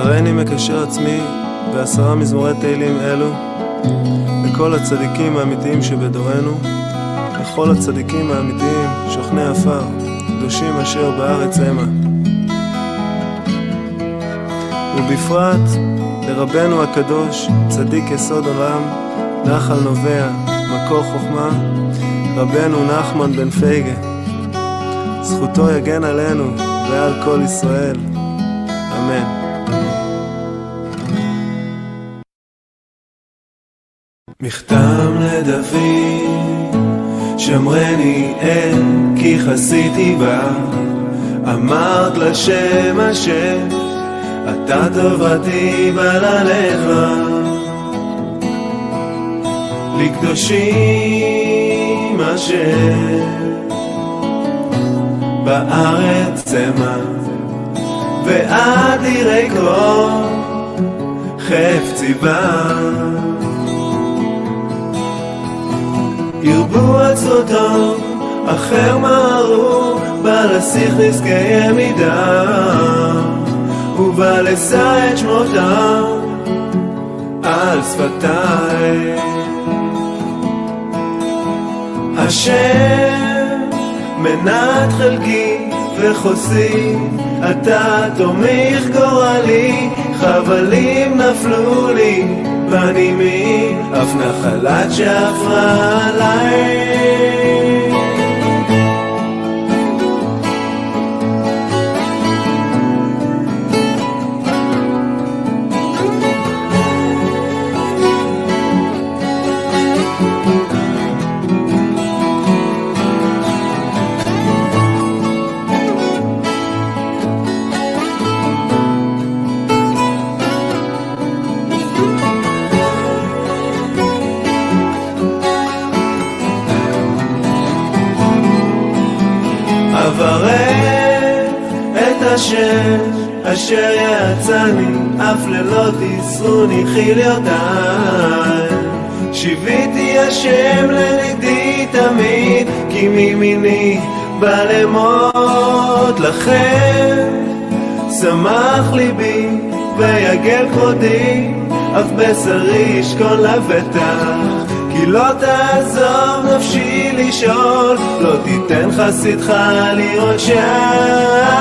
הריני מקשר עצמי בעשרה מזמורי תהילים אלו לכל הצדיקים האמיתיים שבדורנו, לכל הצדיקים האמיתיים שוכני עפר, קדושים אשר בארץ המה. ובפרט לרבנו הקדוש, צדיק יסוד עולם, נחל נובע, מקור חוכמה, רבנו נחמן בן פייגה. זכותו יגן עלינו ועל כל ישראל. אמן. מכתם לדוד, שמרני אין כי חסיתי בה, אמרת לשם השם, אתה טובתי בלעליך. לקדושים אשר בארץ צמא, ועד ירא כל חפציבה. ירבו עצותו, אחר מהרו, בעל השיח נזקי מידה, ובא לשא את שמותם על שפתיי. השם מנת חלקי וחוסי, אתה תומך גורלי, חבלים נפלו לי, בנימי, אף נחלת שעפרה עליי. השם אשר יצאני, אף לילות יסרוני חיליותיי. שיוויתי השם לנגדי תמיד, כי מימיני בא למות לכם. שמח ליבי ויגל כבודי, אף בשרי ישכון לבטח. כי לא תעזוב נפשי לשאול, לא תיתן חסידך לראות שחר.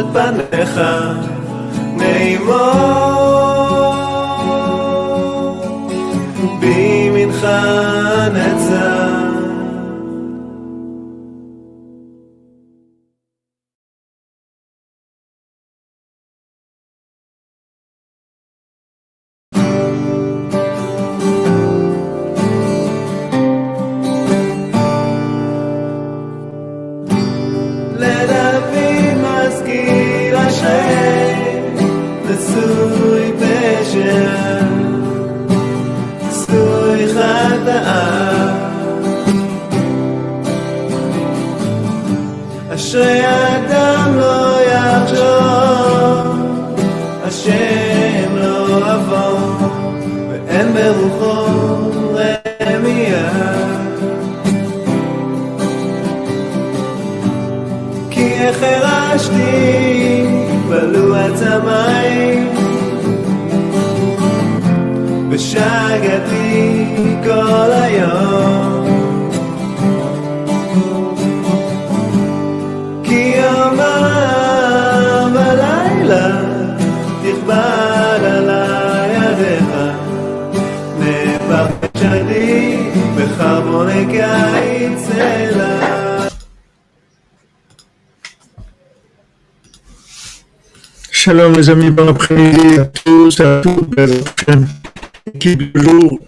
את פניך Shalom les amis, bon après-midi à tous et à toutes, équipe du jour,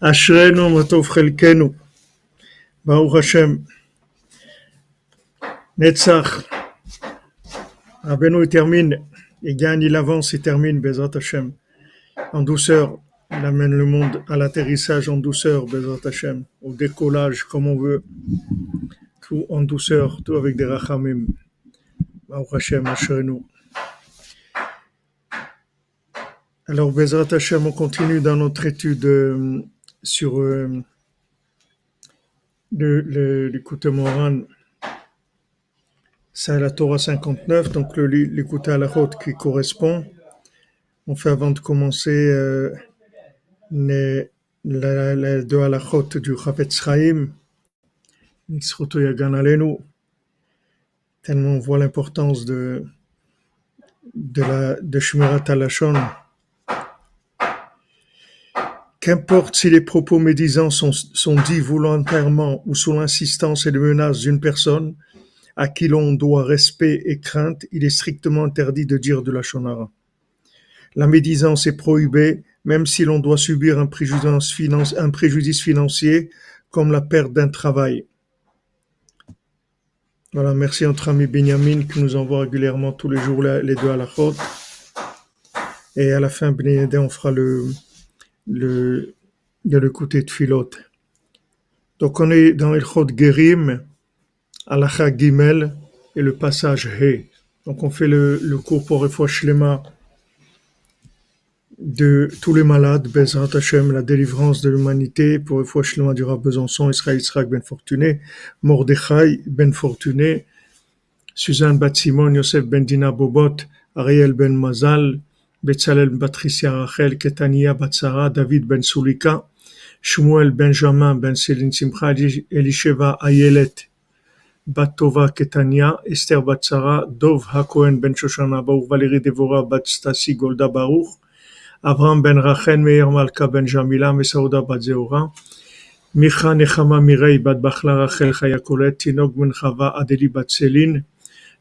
Ashrenu Matov Chelkenu. Baruch Netzach, Rabbeinu il termine, il gagne, il avance, il termine, Bezat Hashem, en douceur. Il amène le monde à l'atterrissage en douceur, Bezat Hashem, au décollage comme on veut, tout en douceur, tout avec des rachamim. Baruch Hashem, Asherenu. Alors, Bezrat Hashem, on continue dans notre étude euh, sur euh, le, le, l'écoute Moran. C'est la Torah 59, donc le, l'écoute à la route qui correspond. On fait avant de commencer euh, les, la, la, deux halachot du Chavetz Chaim. Tellement on voit l'importance de, de, la, de Alashon. Qu'importe si les propos médisants sont, dits volontairement ou sous l'insistance et les menaces d'une personne à qui l'on doit respect et crainte, il est strictement interdit de dire de la shonara. La médisance est prohibée même si l'on doit subir un préjudice, financier comme la perte d'un travail. Voilà, merci notre ami Benjamin qui nous envoie régulièrement tous les jours les deux à la faute. Et à la fin, Ben on fera le, le, de Philote. Donc on est dans Ilchot Gerim, Alacha Gimel et le passage He. Donc on fait le, le cours pour Shlema de tous les malades, Bezrat Hashem, la délivrance de l'humanité, pour Shlema du Rav Besançon, Israël Yitzhak Ben Fortuné, Mordechai Ben Fortuné, Suzanne Bat Simon, Yosef Ben Dina Bobot, Ariel Ben Mazal, Betzalel Ben Rachel, Ketania Batsara, David Ben Sulika, Shmuel Benjamin Ben Céline Simcha, Eli- Elisheva Ayelet, Bat Tova Ketania, Esther Batsara, Dov Hakohen Ben Shoshana Baruch, Valérie Devora Bat Stasi Golda Baruch, Avram Ben Rachel, Meir Malka Ben Jamila, Mesauda Bat Zeora, Micha Nechama Mirei Bat Bachla Rachel Chayakolet, Tinok Ben Chava Adeli Bat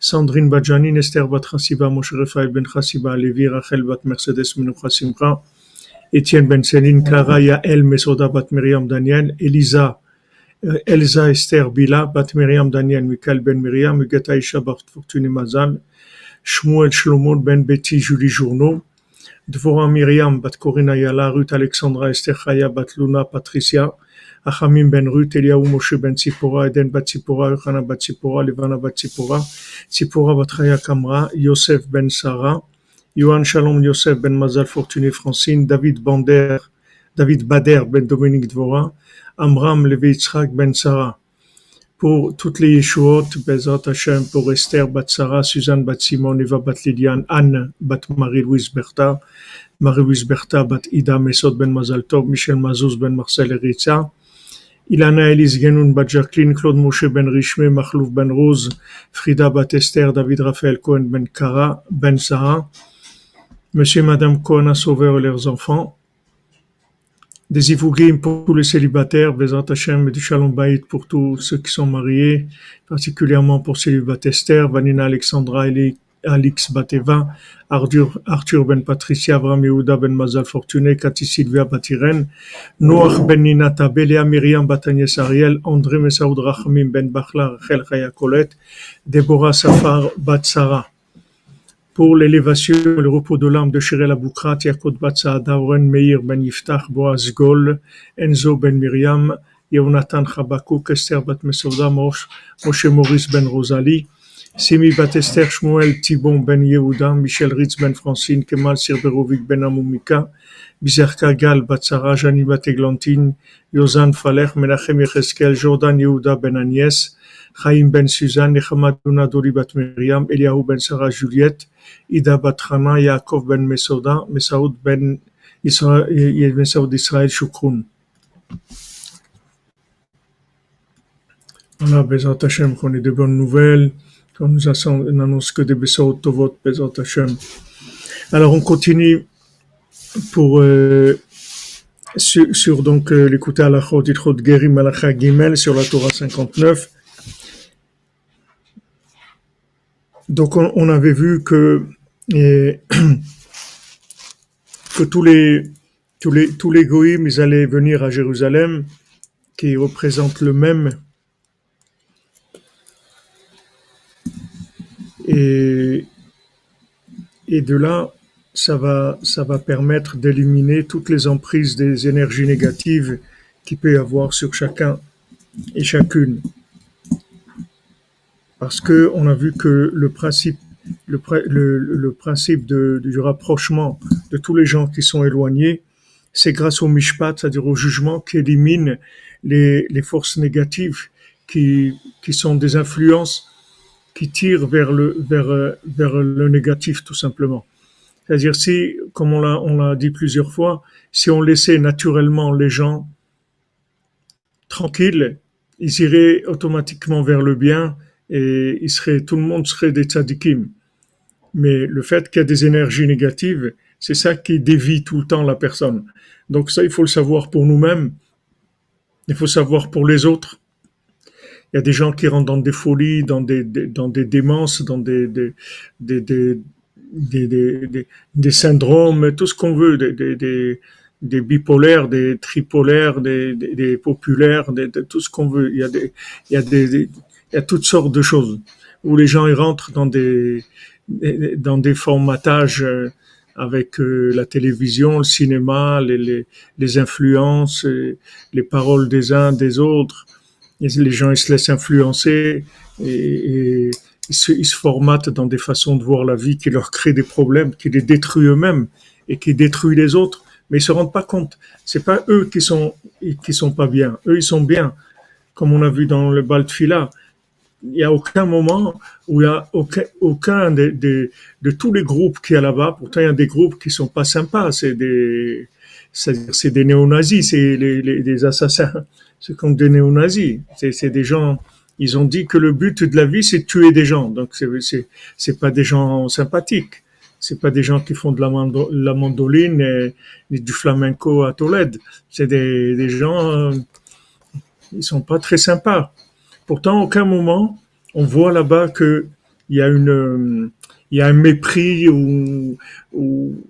Sandrine Badjanin, Esther Bat Chassiba, Moshe Raphaël Ben Chassiba, Levi Rachel Bat Mercedes Menucha Simcha, Étienne Ben Céline, Clara Yael Mesoda Bat Miriam Daniel, Elisa, euh, Elsa Esther Bila, Bat Miriam Daniel, Michael Ben Miriam, Ugata Isha Bat Fortuné Mazal, Shmuel Shlomo Ben Betty Julie Journeau, Dvorah Miriam Bat Corinna Yala, Ruth Alexandra Esther Chaya Bat Luna Patricia, Achamim Ben Ruth, Eliaou Moshe Ben Tzipora, Eden Bat Tzipora, Yochana Bat Tzipora, Levana Bat Tzipora, Tzipora Bat Chaya Kamra, Yosef Ben Sarah, Yohan Shalom Yosef Ben Mazal Fortuné Francine, David Bander, David Bader Ben Dominique Dvorah, Amram Levi Yitzhak Ben Sarah. Pour toutes les Yeshuot, Bezrat Hashem, pour Esther Bat Sarah, Suzanne Bat Simon, Eva Bat Lydiane, Anne Bat Marie-Louise Bertha, Marie-Louise Bertha Bat Ida Mesod Ben Mazal Tov, Michel Mazouz Ben Marcel Eritza, Ilana Elise Genoun Bat Jacqueline, Claude Moshe Ben Richmé, Mahlouf Ben Rose, Frida Bat Esther, David Raphaël Cohen Ben Kara, Ben Sarah, Monsieur et Madame Cohen Sauveur et leurs enfants, des Ivougim pour tous les célibataires, Bezrat Hashem et Shalom Bayit pour tous ceux qui sont mariés, particulièrement pour célibat Esther, Vanina Alexandra, Eli- Alix Bateva, Arthur, Ben Patricia, Avram Ben Mazal Fortuné, Cathy Sylvia Batiren, Noach Ben Ninata, Béléa Myriam Ariel, André Messaoud Rachamim Ben Bachla, Rachel Chaya Colette, Déborah Safar Bat Sarah pour l'élévation et le repos de l'âme de Shirel Aboukrat, Yakot Batsaada, Oren Meir Ben Yiftach, Boaz Gol, Enzo Ben Miriam, Yonatan Chabakouk, Esther Bat Mesouda, Moshe Maurice Ben Rosalie, Simi Bat Esther, Shmuel Thibon Ben Yehuda, Michel Ritz Ben Francine, Kemal Sirberovic Ben Amoumika, Bizerka Gal Bat Sarah, Jani Bat Eglantine, Yozan Falech, Menachem Yecheskel, Jordan Yehuda Ben Agnès, Chaim Ben Suzanne, Nechama Duna Dori Bat Miriam, Eliahu Ben Sarah Juliette, Ida Bat Hana, Yaakov Ben Mesoda, Mesaoud Ben Israël, Mesaoud Israël Shukroun. Voilà, Bezat Hashem, qu'on ait de bonnes nouvelles, qu'on nous n'annonce que des Tovot, Bezat Hashem. Alors, on continue pour, euh, sur, sur donc euh, l'écouter à la Chod, Ilchot Gerim Alacha Gimel, sur la Torah 59. Donc, on, avait vu que, et, que tous les, tous les, tous les goïms, ils allaient venir à Jérusalem, qui représente le même, Et, et de là, ça va, ça va permettre d'éliminer toutes les emprises des énergies négatives qu'il peut y avoir sur chacun et chacune. Parce que on a vu que le principe, le, le, principe du rapprochement de tous les gens qui sont éloignés, c'est grâce au mishpat, c'est-à-dire au jugement qui élimine les, les forces négatives qui, qui sont des influences qui tirent vers le, vers, vers le négatif tout simplement. C'est-à-dire si, comme on l'a, on l'a dit plusieurs fois, si on laissait naturellement les gens tranquilles, ils iraient automatiquement vers le bien et ils seraient, tout le monde serait des tzadikim. Mais le fait qu'il y a des énergies négatives, c'est ça qui dévie tout le temps la personne. Donc ça, il faut le savoir pour nous-mêmes. Il faut savoir pour les autres. Il y a des gens qui rentrent dans des folies, dans des, dans des démences, dans des, des, des, des, des, syndromes, tout ce qu'on veut, des, des, des, bipolaires, des tripolaires, des, des, populaires, des, tout ce qu'on veut. Il y a des, il y a des, il y a toutes sortes de choses où les gens ils rentrent dans des, dans des formatages euh, avec euh, la télévision, le cinéma, les, les, les influences, les paroles des uns des autres. Les gens ils se laissent influencer et, ils se, ils formatent dans des façons de voir la vie qui leur créent des problèmes, qui les détruisent eux-mêmes et qui détruisent les autres. Mais ils se rendent pas compte. C'est pas eux qui sont qui sont pas bien. Eux, ils sont bien. Comme on a vu dans le Baltfila, il n'y a aucun moment où il y a aucun, de, de, de, tous les groupes qui y a là-bas. Pourtant, il y a des groupes qui sont pas sympas. C'est des, c'est des néo-nazis, c'est les, des assassins. C'est comme des néo-nazis. C'est des gens, ils ont dit que le but de la vie, c'est tuer des gens. Donc, c'est, pas des gens sympathiques. C'est pas des gens qui font de la, la mandoline et, du flamenco à Tolède. C'est des, des gens, euh, ils sont pas très sympas. Pourtant, aucun moment, on voit là-bas que il y a une, euh, il y a un mépris ou, ou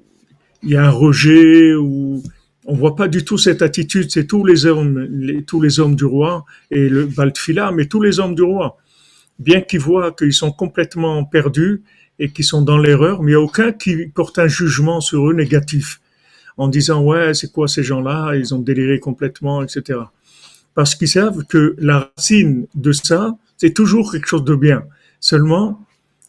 il y a un rejet ou on voit pas du tout cette attitude. C'est tous les hommes, tous les hommes du roi et le Baltfila, mais tous les hommes du roi, bien qu'ils voient qu'ils sont complètement perdus et qu'ils sont dans l'erreur, mais il n'y a aucun qui porte un jugement sur eux négatif en disant ouais c'est quoi ces gens-là, ils ont déliré complètement, etc. Parce qu'ils savent que la racine de ça, c'est toujours quelque chose de bien. Seulement,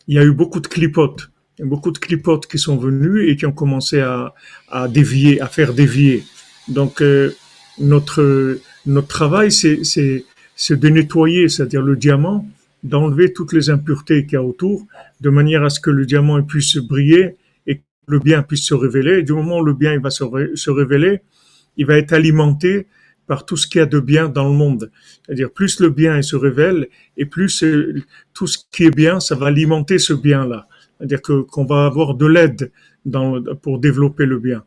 il y a eu beaucoup de clipotes beaucoup de clipotes qui sont venus et qui ont commencé à, à dévier, à faire dévier. Donc euh, notre notre travail, c'est de nettoyer, c'est-à-dire le diamant, d'enlever toutes les impuretés qu'il y a autour, de manière à ce que le diamant puisse briller et que le bien puisse se révéler. Et du moment où le bien il va se, se révéler, il va être alimenté par tout ce qu'il y a de bien dans le monde. C'est-à-dire plus le bien il se révèle et plus euh, tout ce qui est bien, ça va alimenter ce bien-là. C'est-à-dire que qu'on va avoir de l'aide pour développer le bien.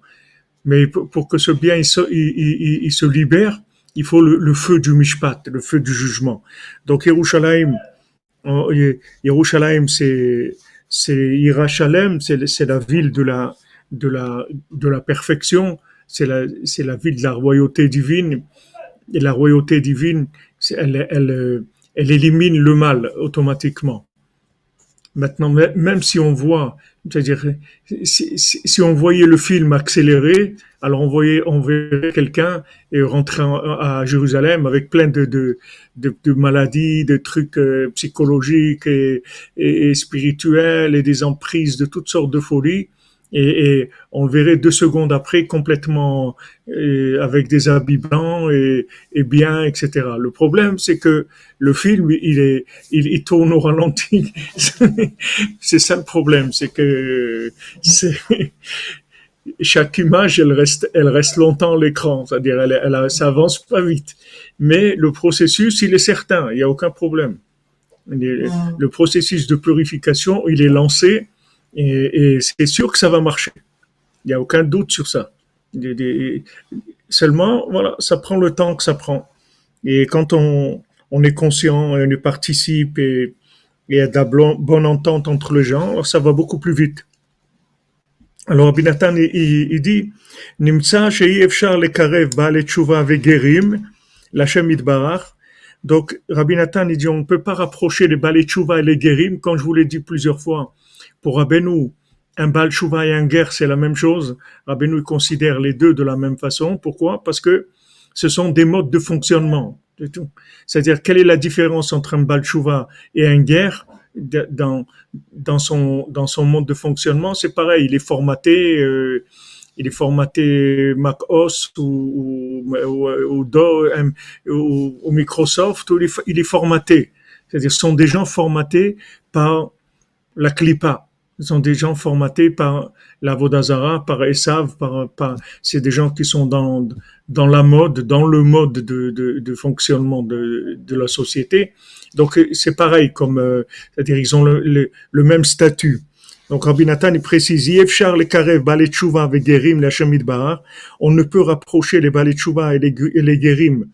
Mais pour, que ce bien il se, libère, il faut le, feu du mishpat, le feu du jugement. Donc Yerushalayim, Yerushalayim, c'est c'est Yerushalayim, c'est la ville de la de la de la perfection, c'est la c'est la ville de la royauté divine. Et la royauté divine, elle, elle, elle élimine le mal automatiquement. Maintenant, même si on voit, c'est-à-dire, si, on voyait le film accéléré, alors on voyait, on verrait quelqu'un et rentrer à Jérusalem avec plein de, maladies, de trucs euh, psychologiques et, spirituels et des emprises de toutes sortes de folies et, et, on le verrait deux secondes après complètement euh, avec des habits blancs et, et, bien, etc. Le problème, c'est que le film, il est, il, il tourne au ralenti. c'est ça le problème, c'est que chaque image, elle reste, elle reste longtemps à l'écran, c'est-à-dire elle, elle, ça avance pas vite. Mais le processus, il est certain, il n'y a aucun problème. Le processus de purification, il est lancé et, c'est sûr que ça va marcher. Il n'y a aucun doute sur ça. Seulement, voilà, ça prend le temps que ça prend. Et quand on, est conscient et on y participe et, il y a de la bonne entente entre les gens, ça va beaucoup plus vite. Alors, Abinatan, il, il, dit, Nimtsa le Karev Vegerim, l'Hachem Idbarach. Donc, Rabbi Nathan, il dit, on ne peut pas rapprocher les Baal et les Gerim, comme je vous l'ai dit plusieurs fois. Pour Rabbeinu, un Bal et un Ger, c'est la même chose. Rabbeinu considère les deux de la même façon. Pourquoi? Parce que ce sont des modes de fonctionnement. C'est-à-dire, quelle est la différence entre un Bal et un Ger dans, dans, son, dans son mode de fonctionnement? C'est pareil, il est formaté... Euh, il est formaté Mac OS ou, Microsoft, ou il est, formaté. C'est-à-dire, ce sont des gens formatés par la Clipa. Sont des gens formatés par la Vodazara, par Esav, par, par c'est des gens qui sont dans, dans la mode, dans le mode de, de, de fonctionnement de, de la société. Donc, c'est pareil, comme, euh, c'est-à-dire, ils ont le, le même statut. Donc Rabbi Nathan il précise, le karev On ne peut rapprocher les baletchouva et les, et les gerim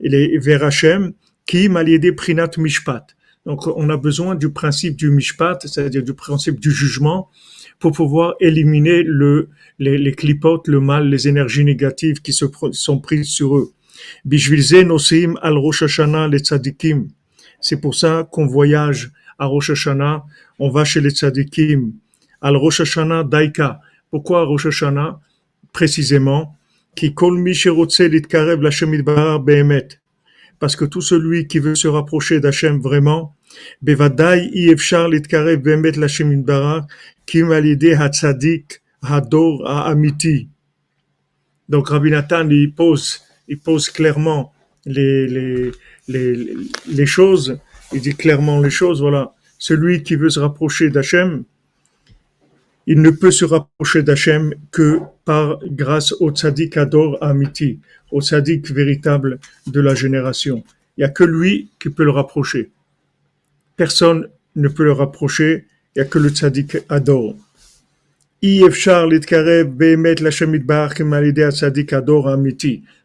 et les vers Hashem qui des prinat mishpat. Donc on a besoin du principe du mishpat, c'est-à-dire du principe du jugement, pour pouvoir éliminer le, les, clipotes, le mal, les énergies négatives qui se sont prises sur eux. al. C'est pour ça qu'on voyage à Rosh Hashanah on va chez les tzadikim, al Rosh Hashanah Daika. Pourquoi Rosh Hashanah Précisément? Parce que tout celui qui veut se rapprocher d'Hachem vraiment, Donc Rabbi Nathan, il pose, clairement les, les, les, les choses, il dit clairement les choses, voilà celui qui veut se rapprocher d'Hachem, il ne peut se rapprocher d'Hachem que par grâce au tzaddik Ador Amiti, au tzaddik véritable de la génération. Il n'y a que lui qui peut le rapprocher. Personne ne peut le rapprocher, il n'y a que le tzaddik Ador.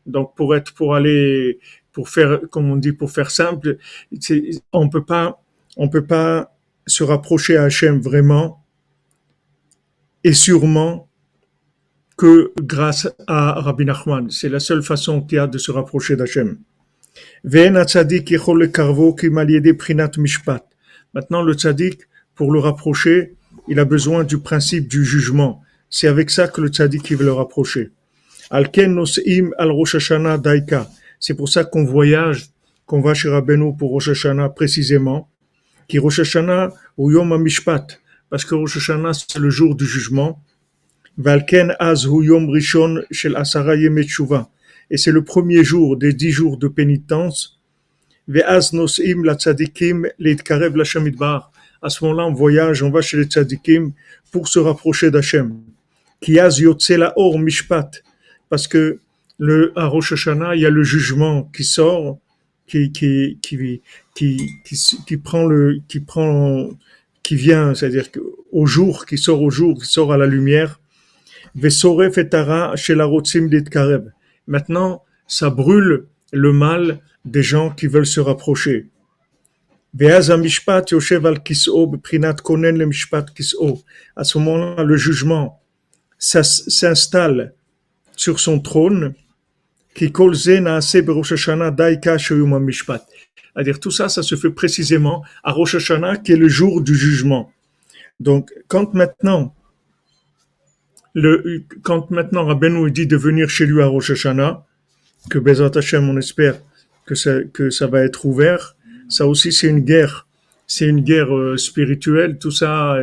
Donc pour être, pour aller, pour faire, comme on dit, pour faire simple, on peut pas on peut pas se rapprocher à Hachem vraiment et sûrement que grâce à Rabbi Nachman. C'est la seule façon qu'il y a de se rapprocher d'Hachem. Maintenant, le tzaddik, pour le rapprocher, il a besoin du principe du jugement. C'est avec ça que le tzaddik veut le rapprocher. C'est pour ça qu'on voyage, qu'on va chez Rabbeinu pour Rosh Hashanah précisément, qui Rosh ou Yom Mishpat, parce que Rosh Hashanah c'est le jour du jugement. Valken az Yom Rishon shel Asara et c'est le premier jour des dix jours de pénitence. La. À ce moment-là, on voyage, on va chez les tzadikim pour se rapprocher d'Hachem. La or mishpat, parce que le à Rosh Hashanah, il y a le jugement qui sort qui, qui, qui, qui, qui, prend le, qui prend, qui vient, c'est-à-dire au jour, qui sort au jour, qui sort à la lumière. Maintenant, ça brûle le mal des gens qui veulent se rapprocher. À ce moment-là, le jugement s'installe sur son trône c'est-à-dire tout ça, ça se fait précisément à Rosh Hashanah, qui est le jour du jugement. Donc, quand maintenant, le, quand maintenant Rabbeinu dit de venir chez lui à Rosh Hashanah, que Bezat Hashem, on espère que ça, que ça va être ouvert, ça aussi c'est une guerre, c'est une guerre euh, spirituelle, tout ça,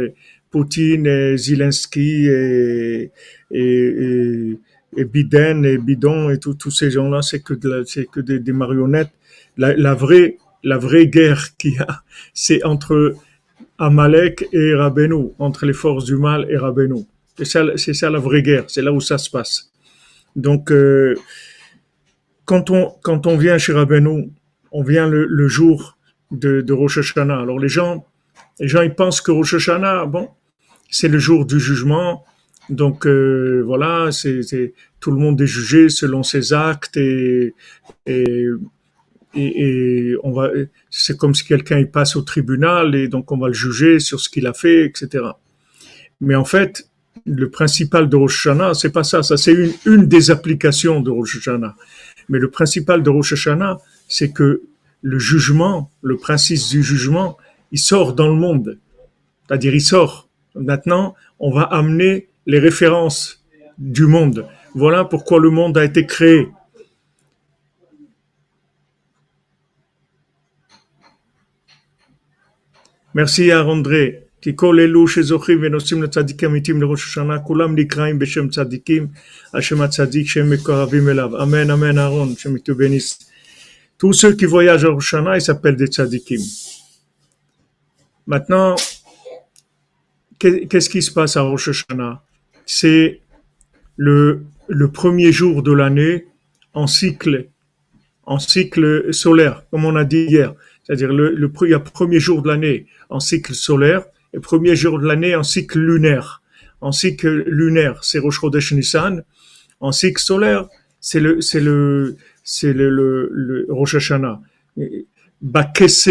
Poutine et Zelensky et, et et Biden et Bidon et tous ces gens-là, c'est que, c'est que des, marionnettes. La, vraie, la vraie guerre qu'il y a, c'est entre Amalek et Rabbeinu, entre les forces du mal et Rabbeinu. C'est ça, ça la vraie guerre, c'est là où ça se passe. Donc, euh, quand, on, quand on vient chez Rabbeinu, on vient le, jour de, de Rosh Hashanah. Alors les gens, les gens ils pensent que Rosh Hashanah, bon, c'est le jour du jugement, donc euh, voilà, c'est tout le monde est jugé selon ses actes et, et, et, on va, c'est comme si quelqu'un il passe au tribunal et donc on va le juger sur ce qu'il a fait, etc. Mais en fait, le principal de Rosh Hashanah, c'est pas ça. Ça, c'est une, des applications de Rosh Hashanah. Mais le principal de Rosh Hashanah, c'est que le jugement, le principe du jugement, il sort dans le monde. C'est-à-dire, il sort. Maintenant, on va amener les références du monde. Voilà pourquoi le monde a été créé. Merci à André. כי כל אלו שזוכים ונוסעים לצדיקים אמיתיים לראש השנה, כולם נקראים בשם צדיקים, על שם הצדיק שהם מקרבים אליו. אמן, אמן, אהרון, שמתובניס. Tous ceux qui voyagent à Rosh Hashanah, ils s'appellent des tzadikim. Maintenant, qu'est-ce qui se passe à Rosh Hashanah C'est le, le premier jour de l'année en cycle, en cycle solaire, comme on a dit hier. C'est-à-dire le, le, il y a le premier jour de l'année en cycle solaire le premier jour de l'année en cycle lunaire. En cycle lunaire, c'est Rosh Chodesh Nissan. En cycle solaire, c'est le, c'est le, c'est le, le, Rosh Hashanah. Bakese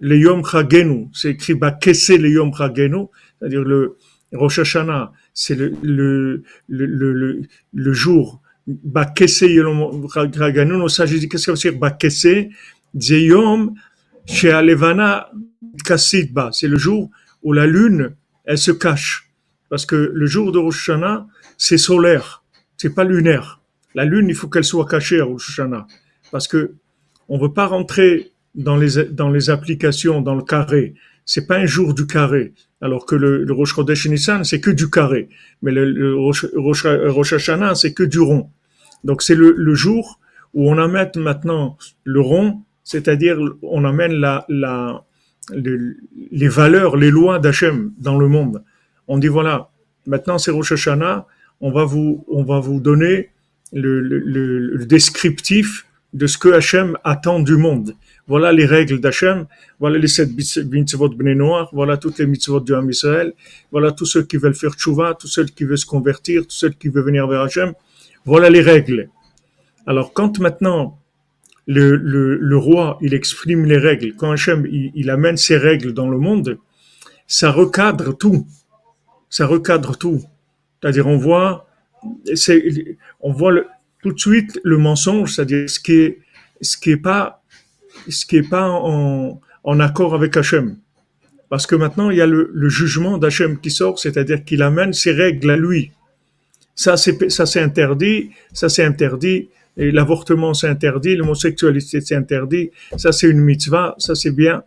le Yom Chagenu. C'est écrit Bakese le Yom Chagenu. C'est-à-dire le Rosh Hashanah, c'est le, le, le, le, le jour. Bakese Yom Chagenu. Ça, je dis, qu'est-ce que ça veut dire? Bakese, Yom Shealevana Kassidba. C'est le jour où la lune, elle se cache. Parce que le jour de Rosh Hashanah, c'est solaire, c'est pas lunaire. La lune, il faut qu'elle soit cachée à Rosh Hashanah. Parce que on veut pas rentrer dans les, dans les applications, dans le carré. C'est pas un jour du carré. Alors que le, le Rosh Chodesh Nissan, c'est que du carré. Mais le, le Rosh, Rosh, c'est que du rond. Donc c'est le, le jour où on amène maintenant le rond, c'est-à-dire on amène la, la, les, valeurs, les lois d'Hachem dans le monde. On dit voilà, maintenant c'est Rosh Hashanah, on va vous, on va vous donner le, descriptif de ce que Hachem attend du monde. Voilà les règles d'Hachem, voilà les sept mitzvot Bnei Noir, voilà toutes les mitzvot du Ham Israël, voilà tous ceux qui veulent faire tchouva, tous ceux qui veulent se convertir, tous ceux qui veulent venir vers Hachem. Voilà les règles. Alors quand maintenant le, le, roi, il exprime les règles. Quand Hachem, il, amène ses règles dans le monde, ça recadre tout. Ça recadre tout. C'est-à-dire, on voit, on voit tout de suite le mensonge, c'est-à-dire ce qui est, ce qui est pas, ce qui est pas en, accord avec Hachem. Parce que maintenant, il y a le, le jugement d'Hachem qui sort, c'est-à-dire qu'il amène ses règles à lui. Ça, c'est, ça, c'est interdit, ça, c'est interdit et l'avortement c'est interdit, l'homosexualité c'est interdit, ça c'est une mitzvah, ça c'est bien,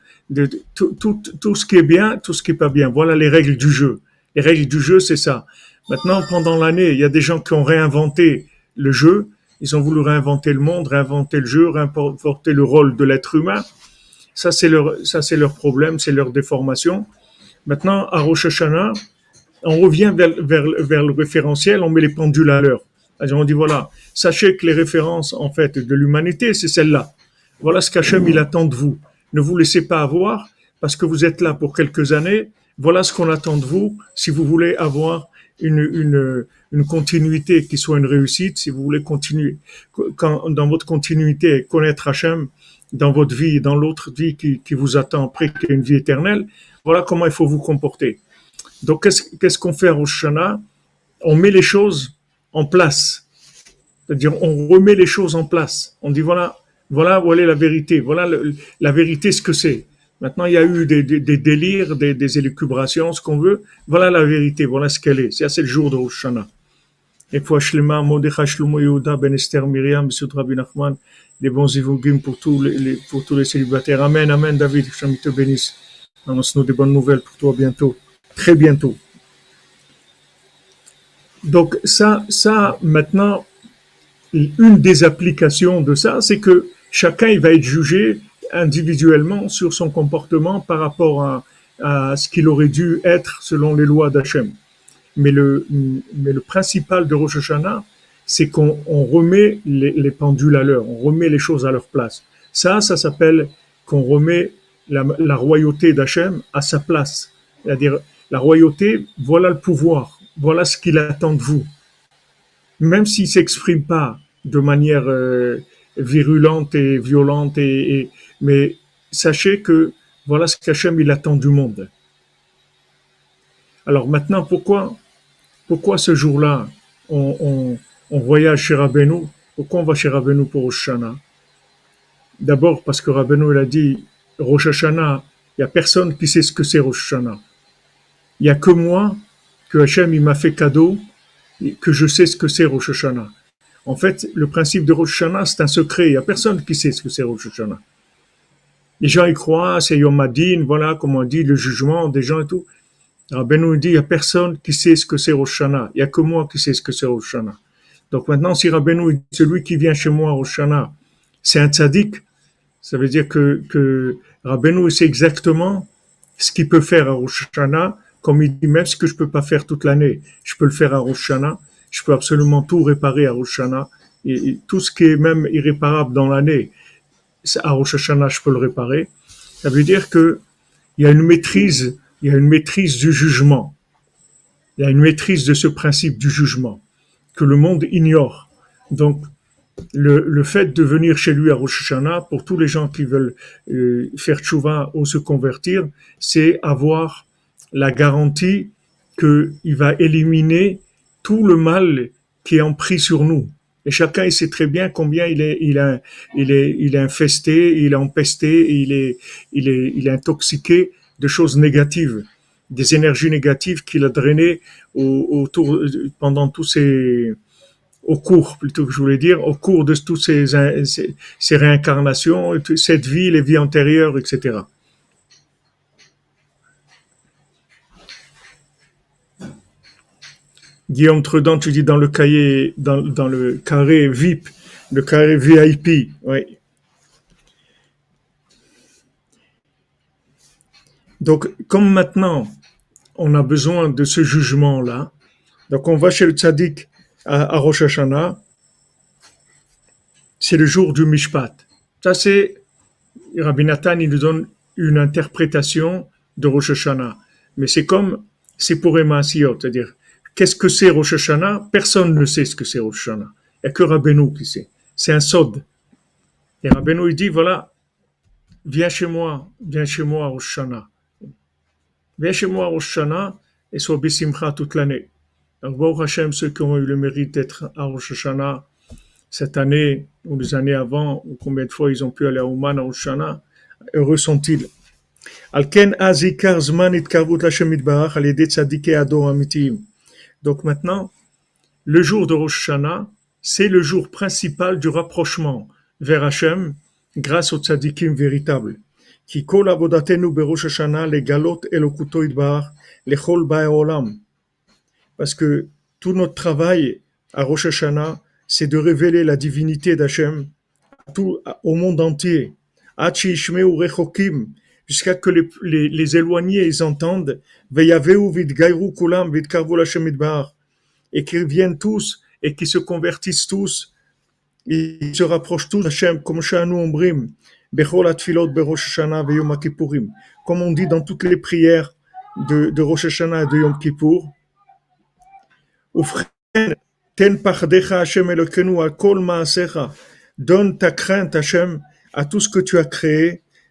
tout, tout, tout, ce qui est bien, tout ce qui est pas bien. Voilà les règles du jeu. Les règles du jeu, c'est ça. Maintenant, pendant l'année, il y a des gens qui ont réinventé le jeu, ils ont voulu réinventer le monde, réinventer le jeu, réinventer le rôle de l'être humain. Ça c'est leur, ça c'est leur problème, c'est leur déformation. Maintenant, à Rosh Hashanah, on revient vers, vers le référentiel, on met les pendules à l'heure. On dit voilà, sachez que les références en fait de l'humanité, c'est celle-là. Voilà ce qu'Hachem il attend de vous. Ne vous laissez pas avoir parce que vous êtes là pour quelques années. Voilà ce qu'on attend de vous si vous voulez avoir une, une, une continuité qui soit une réussite, si vous voulez continuer dans votre continuité connaître Hachem dans votre vie, dans l'autre vie qui, qui vous attend après, une vie éternelle. Voilà comment il faut vous comporter. Donc qu'est-ce qu'on fait au Shana On met les choses en place. C'est-à-dire, on remet les choses en place. On dit voilà, voilà où est la vérité. Voilà la vérité, ce que c'est. Maintenant, il y a eu des, des, délires, des, élucubrations, ce qu'on veut. Voilà la vérité, voilà ce qu'elle est. C'est le jour de Rosh Hashanah. Des bons évogim pour tous les, pour tous les célibataires. Amen, Amen, David, que te bénisse. Annonce-nous des bonnes nouvelles pour toi bientôt. Très bientôt. Donc ça, ça maintenant, une des applications de ça, c'est que chacun il va être jugé individuellement sur son comportement par rapport à, ce qu'il aurait dû être selon les lois d'Hachem. Mais le, mais le principal de Rosh Hashanah, c'est qu'on on remet les, les, pendules à l'heure, on remet les choses à leur place. Ça, ça s'appelle qu'on remet la, la royauté d'Hachem à sa place. C'est-à-dire, la royauté, voilà le pouvoir. Voilà ce qu'il attend de vous. Même s'il s'exprime pas de manière euh, virulente et violente, et, mais sachez que voilà ce qu'Hachem il attend du monde. Alors maintenant, pourquoi, pourquoi ce jour-là, on, on, on, voyage chez Rabbeinu? Pourquoi on va chez Rabbeinu pour Oshana D'abord parce que Rabbeinu il a dit Rosh Hashanah, il y a personne qui sait ce que c'est Rosh Hashanah. Il y a que moi que Hachem il m'a fait cadeau que je sais ce que c'est Rosh Hashanah. En fait, le principe de Rosh Hashanah, c'est un secret. Il n'y a personne qui sait ce que c'est Rosh Hashanah. Les gens y croient, c'est Yom Adin, voilà, comme on dit, le jugement des gens et tout. Rabbeinu dit, il n'y a personne qui sait ce que c'est Rosh Hashanah. Il n'y a que moi qui sais ce que c'est Rosh Hashanah. Donc maintenant, si Rabbeinu, celui qui vient chez moi Rosh Hashanah, c'est un tzaddik, ça veut dire que, que Rabbeinu sait exactement ce qu'il peut faire à Rosh Hashanah, comme il dit même ce que je peux pas faire toute l'année, je peux le faire à Rosh Hashanah, je peux absolument tout réparer à Rosh Hashanah, et, tout ce qui est même irréparable dans l'année, à Rosh Hashanah, je peux le réparer. Ça veut dire que il y a une maîtrise, il y a une maîtrise du jugement. Il y a une maîtrise de ce principe du jugement que le monde ignore. Donc, le, fait de venir chez lui à Rosh Hashanah, pour tous les gens qui veulent euh, faire tchouva ou se convertir, c'est avoir la garantie qu'il va éliminer tout le mal qui est en pris sur nous. Et chacun il sait très bien combien il est, il il est, il est infesté, il est empesté, il est, il est, il est intoxiqué de choses négatives, des énergies négatives qu'il a drainées autour pendant tous ces, au cours plutôt que je voulais dire, au cours de toutes ces, ces, ces réincarnations, cette vie, les vies antérieures, etc. Guillaume Tredan, tu dis dans le cahier, dans, le carré VIP, le carré VIP, oui. Donc, comme maintenant, on a besoin de ce jugement-là, donc on va chez le tzaddik à, Rosh Hashanah, c'est le jour du Mishpat. Ça, c'est, Rabbi Nathan, il nous donne une interprétation de Rosh Hashanah. Mais c'est comme, c'est pour Emma c'est-à-dire, Qu'est-ce que c'est Rosh Hashanah? Personne ne sait ce que c'est Rosh Hashanah. Il n'y a que Rabbeinu qui sait. C'est un sod. Et Rabbeinu il dit, voilà, viens chez moi, viens chez moi Rosh Hashanah. Viens chez moi Rosh Hashanah et sois Bissimcha toute l'année. Donc, Baruch Hashem, ceux qui ont eu le mérite d'être à Rosh Hashanah cette année ou les années avant, ou combien de fois ils ont pu aller à Ouman à Rosh Hashanah, heureux sont-ils. Alken al yedet tzadikei ador amitim. Donc maintenant, le jour de Rosh Hashanah, c'est le jour principal du rapprochement vers Hachem grâce au tzadikim véritable. Qui Hashanah le galot olam. Parce que tout notre travail à Rosh Hashanah, c'est de révéler la divinité d'Hachem au monde entier. Jusqu'à que les, les, les, éloignés ils entendent et qu'ils viennent tous et qu'ils se convertissent tous ils se rapprochent tous d'Hachem comme comme on dit dans toutes les prières de, de Rosh Hashanah et de Yom Kippour donne ta crainte Hachem à tout ce que tu as créé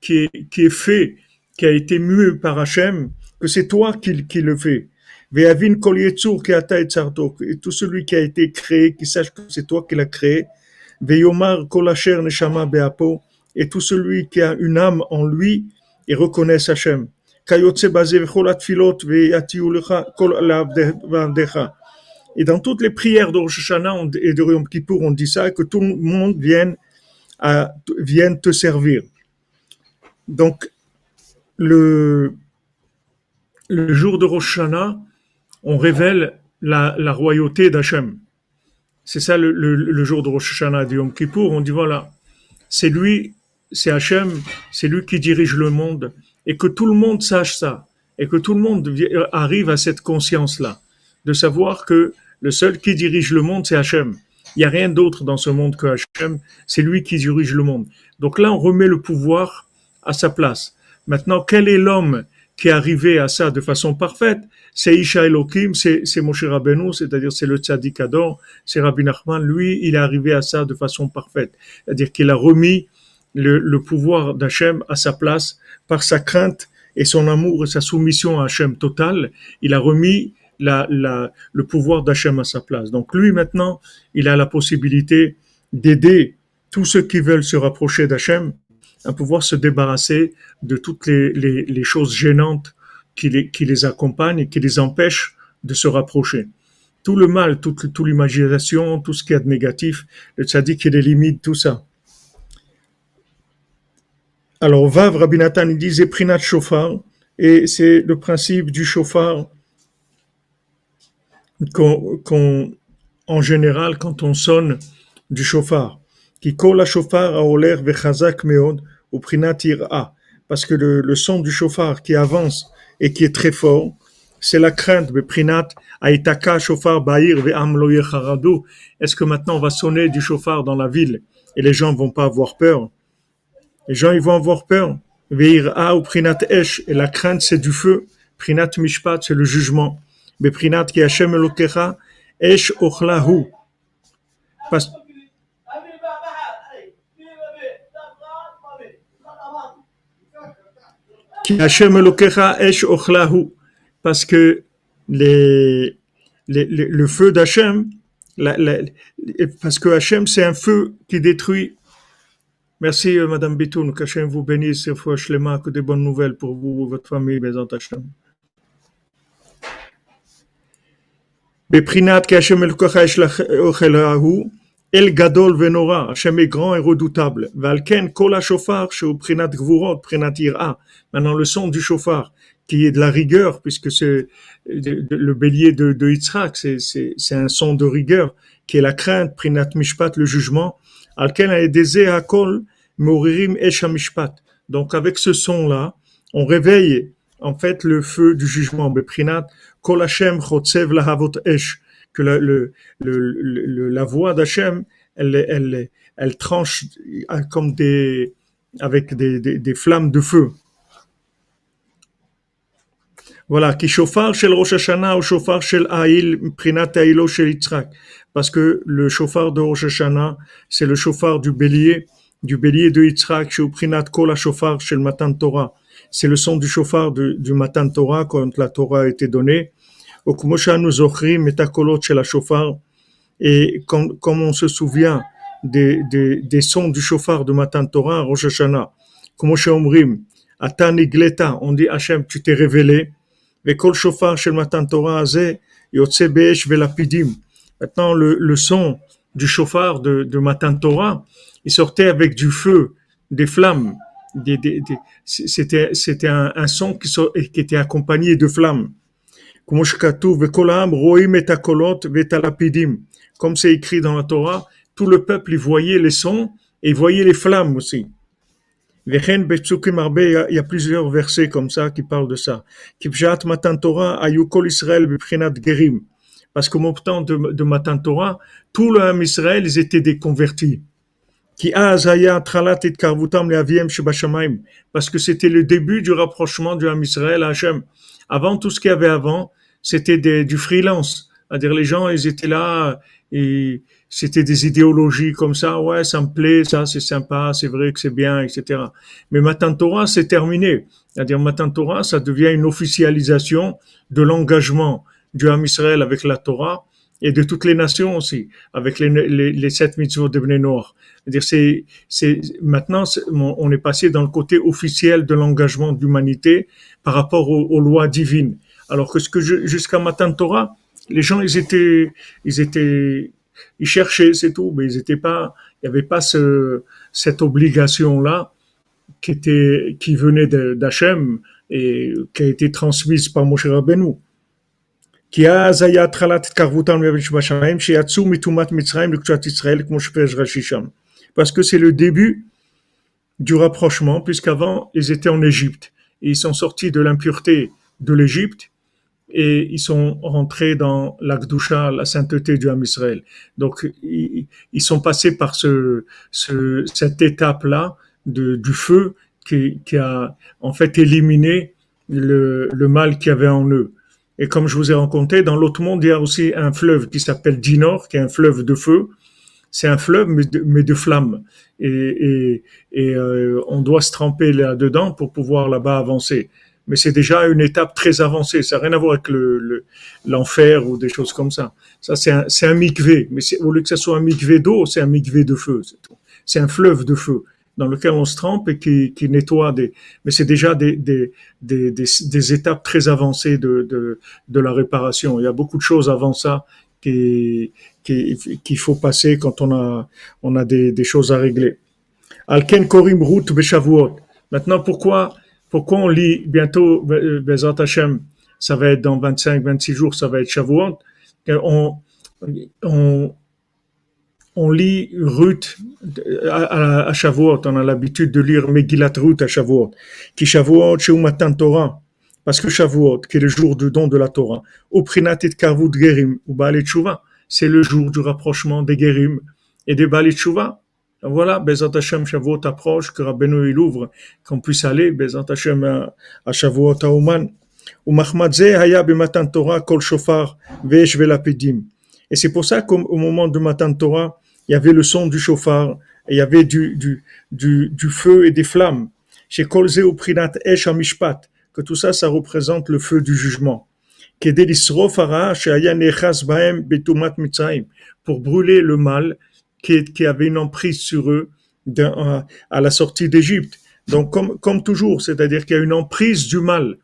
qui est, qui est fait, qui a été mué par Hachem, que c'est toi qui, qui le fais. Et tout celui qui a été créé, qui sache que c'est toi qui l'as créé. Et tout celui qui a une âme en lui, et reconnaisse Hachem. Et dans toutes les prières de et de Yom Kippour, on dit ça, que tout le monde vienne, vienne te servir. Donc, le, le jour de Rosh Hashanah, on révèle la, la royauté d'Hachem. C'est ça le, le, jour de Rosh Hashanah de Yom Kippour. On dit voilà, c'est lui, c'est Hachem, c'est lui qui dirige le monde, et que tout le monde sache ça, et que tout le monde arrive à cette conscience-là, de savoir que le seul qui dirige le monde, c'est Hachem. Il n'y a rien d'autre dans ce monde que Hachem. C'est lui qui dirige le monde. Donc là, on remet le pouvoir à sa place. Maintenant, quel est l'homme qui est arrivé à ça de façon parfaite? C'est Isha Elohim, c'est Moshe Rabbeinu, c'est-à-dire c'est le Tzadik Ador, c'est Rabbi Nachman. Lui, il est arrivé à ça de façon parfaite. C'est-à-dire qu'il a remis le, le pouvoir d'Hachem à sa place par sa crainte et son amour et sa soumission à Hachem totale. Il a remis la, la, le pouvoir d'Hachem à sa place. Donc lui maintenant, il a la possibilité d'aider tous ceux qui veulent se rapprocher d'Hachem à pouvoir se débarrasser de toutes les, choses gênantes qui les, accompagnent et qui les empêchent de se rapprocher. Tout le mal, toute, l'imagination, tout ce qui est de négatif, le tzaddik, il élimine tout ça. Alors, Vav, Rabbi Nathan, il dit Zeprinat Shofar, et c'est le principe du chauffard qu'on, en général, quand on sonne du chauffard, qui colle à chauffard à oler vechazak meod ou prinat a, parce que le, le, son du chauffard qui avance et qui est très fort, c'est la crainte, de prinat aitaka chauffard ba'ir ve'am lo Est-ce que maintenant on va sonner du chauffard dans la ville et les gens vont pas avoir peur? Les gens, ils vont avoir peur. Ve'ira ou prinat esh, et la crainte, c'est du feu. Prinat mishpat, c'est le jugement. Beprinat ki Hashem Esh Ochlahu. Parce Ki Hashem Elokecha, Esh Ochlahu. Parce que les, les, les, le feu d'Hachem, parce que Hachem, c'est un feu qui détruit. Merci, Madame Bitoun, qu'Hachem vous bénisse, que des bonnes nouvelles pour vous, votre famille, Bézant Hachem. Beprinat que Hashem El Gadol Venora, Hashem est grand et redoutable. Valken Kol HaShofar, Sheu Prinat Gvurot, Prinat Ira. Maintenant, le son du chauffard, qui est de la rigueur, puisque c'est le bélier de, de Yitzhak, c'est un son de rigueur, qui est la crainte, Prinat Mishpat, le jugement. Alken Aedeze Hakol, Moririm Esh Mishpat. Donc, avec ce son-là, on réveille en fait le feu du jugement. Beprinat Kol Hashem Chotzev Lahavot Esh, que la, le, le, le, la voix d'Hachem, elle, elle, elle tranche comme des, avec des, des, des flammes de feu. Voilà, qui chez le Rosh Hashanah ou chauffard chez l'Aïl, Prinat Aïlo chez Yitzhak. Parce que le chauffard de Rosh Hashanah, c'est le chauffard du bélier, du bélier de Yitzhak, chez Prinat Kol chauffard chez le Matan Torah c'est le son du chauffard du, du matin Torah quand la Torah a été donnée. Et comme, comme on se souvient des, des, des sons du chauffard du matin Torah, Rosh Hashanah, comme Atan Igleta, on dit Hachem, tu t'es révélé. Chez le matin Torah. Maintenant, le, son du chauffard de, de matin Torah, il sortait avec du feu, des flammes c'était un, son qui, qui était accompagné de flammes. Comme c'est écrit dans la Torah, tout le peuple y voyait les sons et voyait les flammes aussi. Il y a plusieurs versets comme ça qui parlent de ça. Parce qu'au moment de, de Matan Torah, tout le Ham Israël, ils étaient des convertis. Parce que c'était le début du rapprochement du Ham Israël à Hachem. Avant, tout ce qu'il y avait avant, c'était du freelance. C'est-à-dire, les gens, ils étaient là, et c'était des idéologies comme ça, ouais, ça me plaît, ça, c'est sympa, c'est vrai que c'est bien, etc. Mais Matan Torah, c'est terminé. C'est-à-dire, Matan Torah, ça devient une officialisation de l'engagement du Ham Israël avec la Torah et de toutes les nations aussi, avec les, les, sept mitzvot de Bnei Noir. C'est-à-dire, c'est, c'est, maintenant, on est passé dans le côté officiel de l'engagement d'humanité par rapport aux, lois divines. Alors que ce que jusqu'à Matan Torah, les gens, ils étaient, ils étaient, ils cherchaient, c'est tout, mais ils étaient pas, il n'y avait pas ce, cette obligation-là qui était, qui venait d'Hachem et qui a été transmise par Moshe Rabbeinu. Parce que c'est le début du rapprochement, puisqu'avant, ils étaient en Égypte. Et ils sont sortis de l'impureté de l'Égypte et ils sont rentrés dans l'Akdusha, la sainteté du Ham Israël. Donc, ils, ils sont passés par ce, ce cette étape-là du feu qui, qui, a en fait éliminé le, le mal qu'il y avait en eux. Et comme je vous ai raconté, dans l'autre monde, il y a aussi un fleuve qui s'appelle Dinor, qui est un fleuve de feu. C'est un fleuve, mais de, mais de flammes. Et, et, et euh, on doit se tremper là-dedans pour pouvoir là-bas avancer. Mais c'est déjà une étape très avancée. Ça n'a rien à voir avec le, l'enfer ou des choses comme ça. Ça, c'est un, c'est un mikvé. Mais au lieu que ce soit un mikvé d'eau, c'est un mikvé de feu. C'est un fleuve de feu dans lequel on se trempe et qui, qui nettoie des, mais c'est déjà des, des, des, des, étapes très avancées de, de, de la réparation. Il y a beaucoup de choses avant ça qui, qu'il faut passer quand on a, on a des, des choses à régler. Alken Korim Rout Beshavuot. Maintenant, pourquoi, pourquoi on lit bientôt Bezat Hashem, ça va être dans 25, 26 jours, ça va être Shavuot. On, lit Ruth à, à, Shavuot, on a l'habitude de lire Megillat Ruth à Shavuot, qui Shavuot chez Matan Torah, parce que Shavuot, qui est le jour du don de la Torah, au Prinatit Karvut Gerim, ou Baalet c'est le jour du rapprochement des Gerim et des Voilà, Bezat Hashem Shavuot approche, que Rabbeinu il ouvre, qu'on puisse aller, Bezat Hashem à Shavuot à Oman. Et c'est pour ça qu'au moment de Matan Torah, il y avait le son du chauffard, et il y avait du, du, du, du feu et des flammes. Chez Kolze ou Prinat Amishpat, que tout ça, ça représente le feu du jugement. Pour brûler le mal qui, qui avait une emprise sur eux à la sortie d'Égypte. Donc, comme, comme toujours, c'est-à-dire qu'il y a une emprise du mal.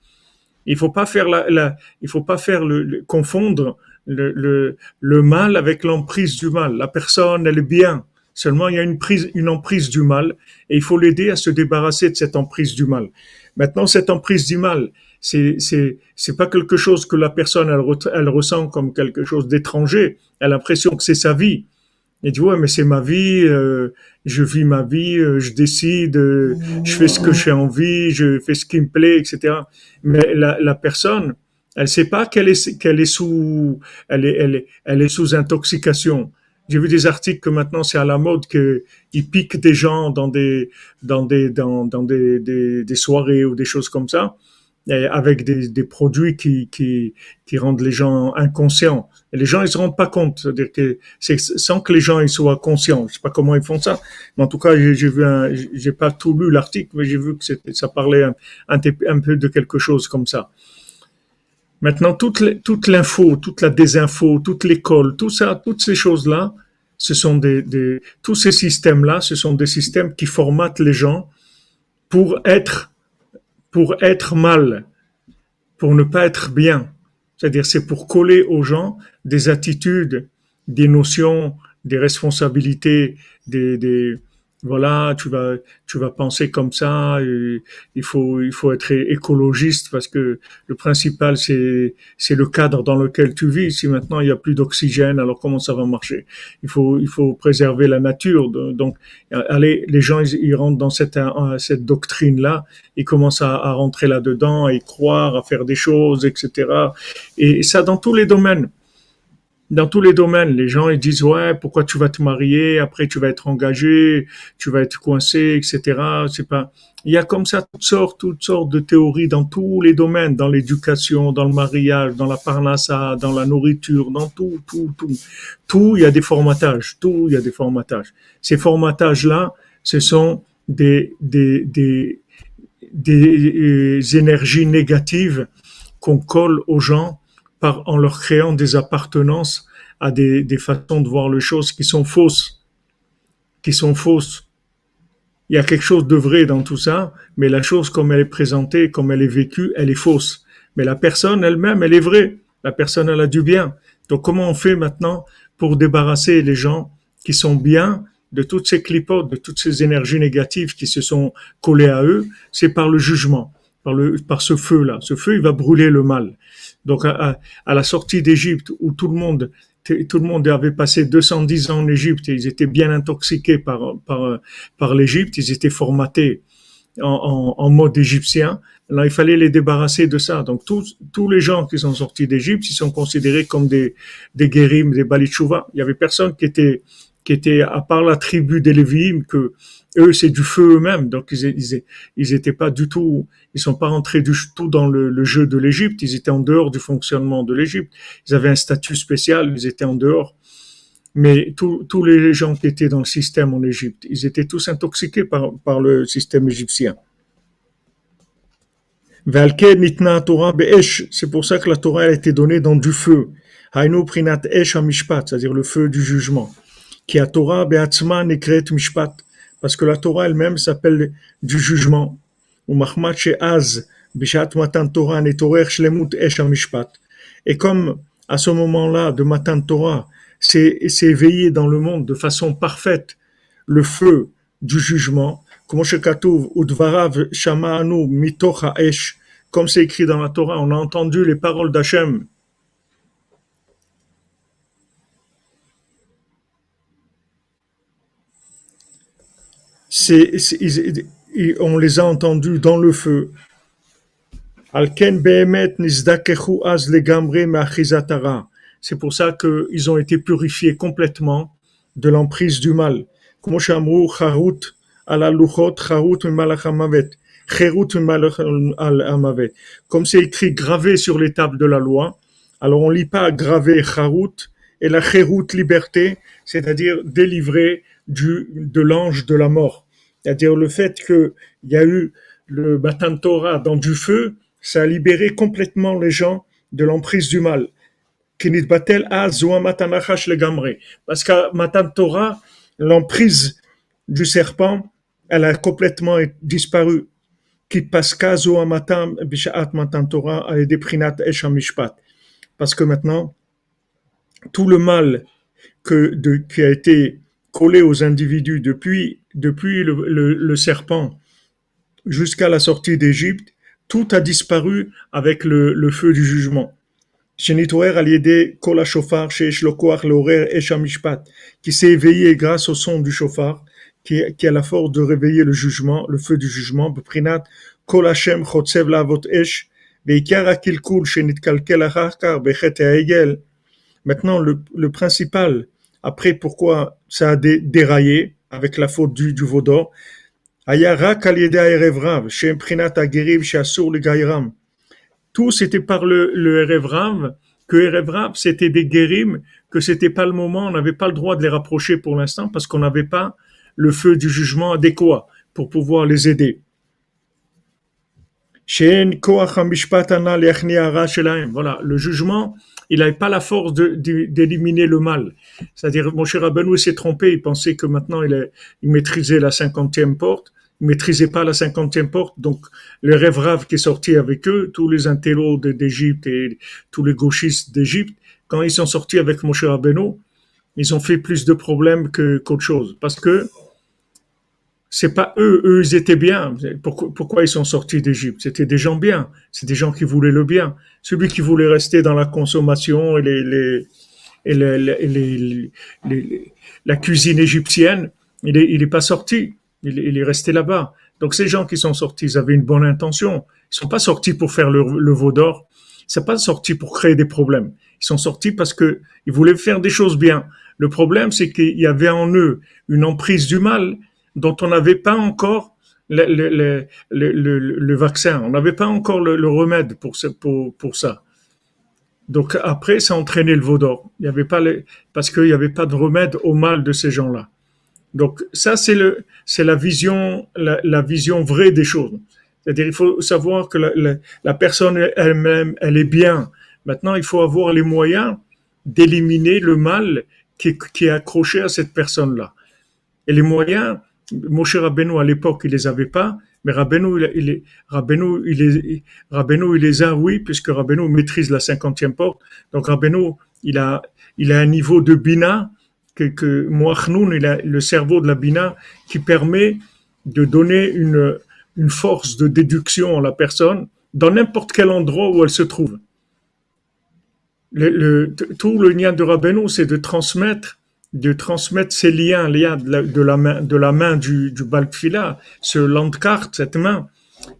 Il faut pas faire la, la il faut pas faire le confondre le, le, le mal avec l'emprise du mal. La personne, elle est bien. Seulement, il y a une prise, une emprise du mal et il faut l'aider à se débarrasser de cette emprise du mal. Maintenant, cette emprise du mal, c'est, c'est, c'est pas quelque chose que la personne, elle, elle ressent comme quelque chose d'étranger. Elle a l'impression que c'est sa vie. Et dit, ouais, mais c'est ma vie, euh, je vis ma vie, euh, je décide, euh, je fais ce que j'ai envie, je fais ce qui me plaît, etc. Mais la, la personne, elle sait pas qu'elle est, qu'elle est sous, elle est, elle est, elle est sous intoxication. J'ai vu des articles que maintenant c'est à la mode que ils piquent des gens dans des, dans des, dans, dans des, des soirées ou des choses comme ça, avec des, des produits qui, qui, qui rendent les gens inconscients. Et les gens ils se rendent pas compte, c'est-à-dire que c'est sans que les gens ils soient conscients. Je sais pas comment ils font ça, mais en tout cas j'ai vu j'ai pas tout lu l'article, mais j'ai vu que ça parlait un, un peu de quelque chose comme ça. Maintenant, toute, toute l'info, toute la désinfo, toute l'école, tout ça, toutes ces choses-là, ce sont des, des tous ces systèmes-là, ce sont des systèmes qui formatent les gens pour être, pour être mal, pour ne pas être bien. C'est-à-dire, c'est pour coller aux gens des attitudes, des notions, des responsabilités, des, des, voilà, tu vas, tu vas penser comme ça. il faut, il faut être écologiste parce que le principal c'est, c'est le cadre dans lequel tu vis. Si maintenant il y a plus d'oxygène, alors comment ça va marcher? Il faut, il faut préserver la nature. Donc, allez, les gens ils, rentrent dans cette, cette doctrine là, ils commencent à, à rentrer là dedans, à y croire, à faire des choses, etc. Et ça dans tous les domaines dans tous les domaines, les gens ils disent ouais pourquoi tu vas te marier? Après tu vas être engagé, tu vas être coincé, etc. C'est pas. Il y a comme ça toutes sortes, toutes sortes de théories dans tous les domaines, dans l'éducation, dans le mariage, dans la parnassa, dans la nourriture, dans tout, tout, tout, tout. Il y a des formatages, tout il y a des formatages. Ces formatages là, ce sont des des des des euh, énergies négatives qu'on colle aux gens en leur créant des appartenances à des, des façons de voir les choses qui sont fausses, qui sont fausses. Il y a quelque chose de vrai dans tout ça, mais la chose comme elle est présentée, comme elle est vécue, elle est fausse. Mais la personne elle-même, elle est vraie. La personne, elle a du bien. Donc comment on fait maintenant pour débarrasser les gens qui sont bien de toutes ces clipotes, de toutes ces énergies négatives qui se sont collées à eux? C'est par le jugement, par, le, par ce feu-là. Ce feu, il va brûler le mal. Donc à, la sortie d'Égypte, où tout le monde tout le monde avait passé 210 ans en Égypte et ils étaient bien intoxiqués par par par l'Égypte, ils étaient formatés en, mode égyptien. Là, il fallait les débarrasser de ça. Donc, tous, tous les gens qui sont sortis d'Égypte, ils sont considérés comme des, des guérim, des balitchouva. Il y avait personne qui était, qui était, à part la tribu des Lévi'im, que eux, c'est du feu eux-mêmes. Donc, ils, ils, ils étaient pas du tout, ils sont pas rentrés du tout dans le, le jeu de l'Égypte. Ils étaient en dehors du fonctionnement de l'Égypte. Ils avaient un statut spécial. Ils étaient en dehors. Mais tous les gens qui étaient dans le système en Égypte, ils étaient tous intoxiqués par, par le système égyptien. C'est pour ça que la Torah a été donnée dans du feu. c'est-à-dire le feu du jugement. Qui a Torah mishpat. Parce que la Torah elle-même s'appelle du jugement. Et comme à ce moment-là de Matan Torah, c'est éveillé dans le monde de façon parfaite le feu du jugement, comme c'est écrit dans la Torah, on a entendu les paroles d'Hachem. On les a entendus dans le feu. C'est pour ça qu'ils ont été purifiés complètement de l'emprise du mal. Comme c'est écrit gravé sur les tables de la loi, alors on lit pas gravé charut et la chérout liberté, c'est-à-dire délivré du, de l'ange de la mort. C'est-à-dire le fait qu'il y a eu le Matan Torah dans du feu, ça a libéré complètement les gens de l'emprise du mal. Parce qu'à Matan Torah, l'emprise du serpent, elle a complètement disparu. Parce que maintenant, tout le mal que, de, qui a été collé aux individus depuis, depuis le, le serpent jusqu'à la sortie d'Égypte, tout a disparu avec le, le feu du jugement. Qui s'est éveillé grâce au son du chauffard, qui, qui a la force de réveiller le jugement, le feu du jugement, Maintenant, le, le principal, après pourquoi ça a déraillé avec la faute du, du vaudor, tout c'était par le, le Erevram, que Erevram c'était des guérim, que c'était pas le moment, on n'avait pas le droit de les rapprocher pour l'instant parce qu'on n'avait pas le feu du jugement adéquat pour pouvoir les aider. Voilà, le jugement, il n'avait pas la force d'éliminer le mal. C'est-à-dire, mon cher Rabbeinu s'est trompé, il pensait que maintenant il, il maîtrisait la cinquantième porte, ne maîtrisaient pas la cinquantième porte. Donc, le rêve rave qui est sorti avec eux, tous les intellos d'Égypte et tous les gauchistes d'Égypte, quand ils sont sortis avec Moshe Rabbeinu, ils ont fait plus de problèmes que qu'autre chose. Parce que c'est pas eux, eux ils étaient bien. Pourquoi, ils sont sortis d'Égypte? C'était des gens bien. C'est des gens qui voulaient le bien. Celui qui voulait rester dans la consommation et la cuisine égyptienne, il est, il est pas sorti. Il, est resté là-bas. Donc ces gens qui sont sortis, ils avaient une bonne intention. Ils sont pas sortis pour faire le, le veau d'or. Ils sont pas sortis pour créer des problèmes. Ils sont sortis parce que ils voulaient faire des choses bien. Le problème, c'est qu'il y avait en eux une emprise du mal dont on n'avait pas encore le, le, le, le vaccin. On n'avait pas encore le, remède pour, pour, pour ça. Donc après, ça entraînait le veau d'or. Il y avait pas parce qu'il n'y avait pas de remède au mal de ces gens-là. Donc ça, c'est le, c'est la vision, la, vision vraie des choses. C'est-à-dire, il faut savoir que la, personne elle-même, elle est bien. Maintenant, il faut avoir les moyens d'éliminer le mal qui, qui, est accroché à cette personne-là. Et les moyens, Moshe Rabbeinu à l'époque, il les avait pas, mais Rabbeinu, il, il, Rabbeinu, il, les, Rabbeinu, il les a, oui, puisque Rabbeinu maîtrise la cinquantième porte. Donc Rabbeinu, il a, il a un niveau de bina que, que est le cerveau de la Bina, qui permet de donner une, une force de déduction à la personne dans n'importe quel endroit où elle se trouve. Le, tout le lien de Rabbeinu, c'est de transmettre de transmettre ces liens, liens de la, de la main, de la main du, du Balkfila, ce landcart, cette main,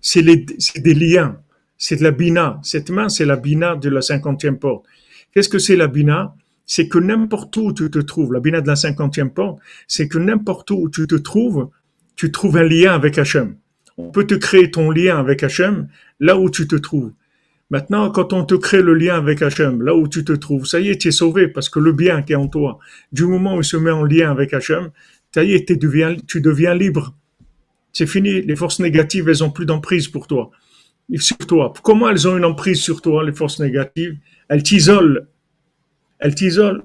c'est des liens, c'est de la bina. Cette main, c'est la bina de la cinquantième porte. Qu'est-ce que c'est la bina? C'est que n'importe où tu te trouves, la bina de la cinquantième porte, c'est que n'importe où tu te trouves, tu trouves un lien avec Hachem. On peut te créer ton lien avec Hachem là où tu te trouves. Maintenant, quand on te crée le lien avec Hachem, là où tu te trouves, ça y est, tu es sauvé parce que le bien qui est en toi, du moment où il se met en lien avec Hachem, ça y est, tu deviens, tu deviens libre. C'est fini. Les forces négatives, elles ont plus d'emprise pour toi. Sur toi. Comment elles ont une emprise sur toi, les forces négatives? Elles t'isolent. Elles t'isolent.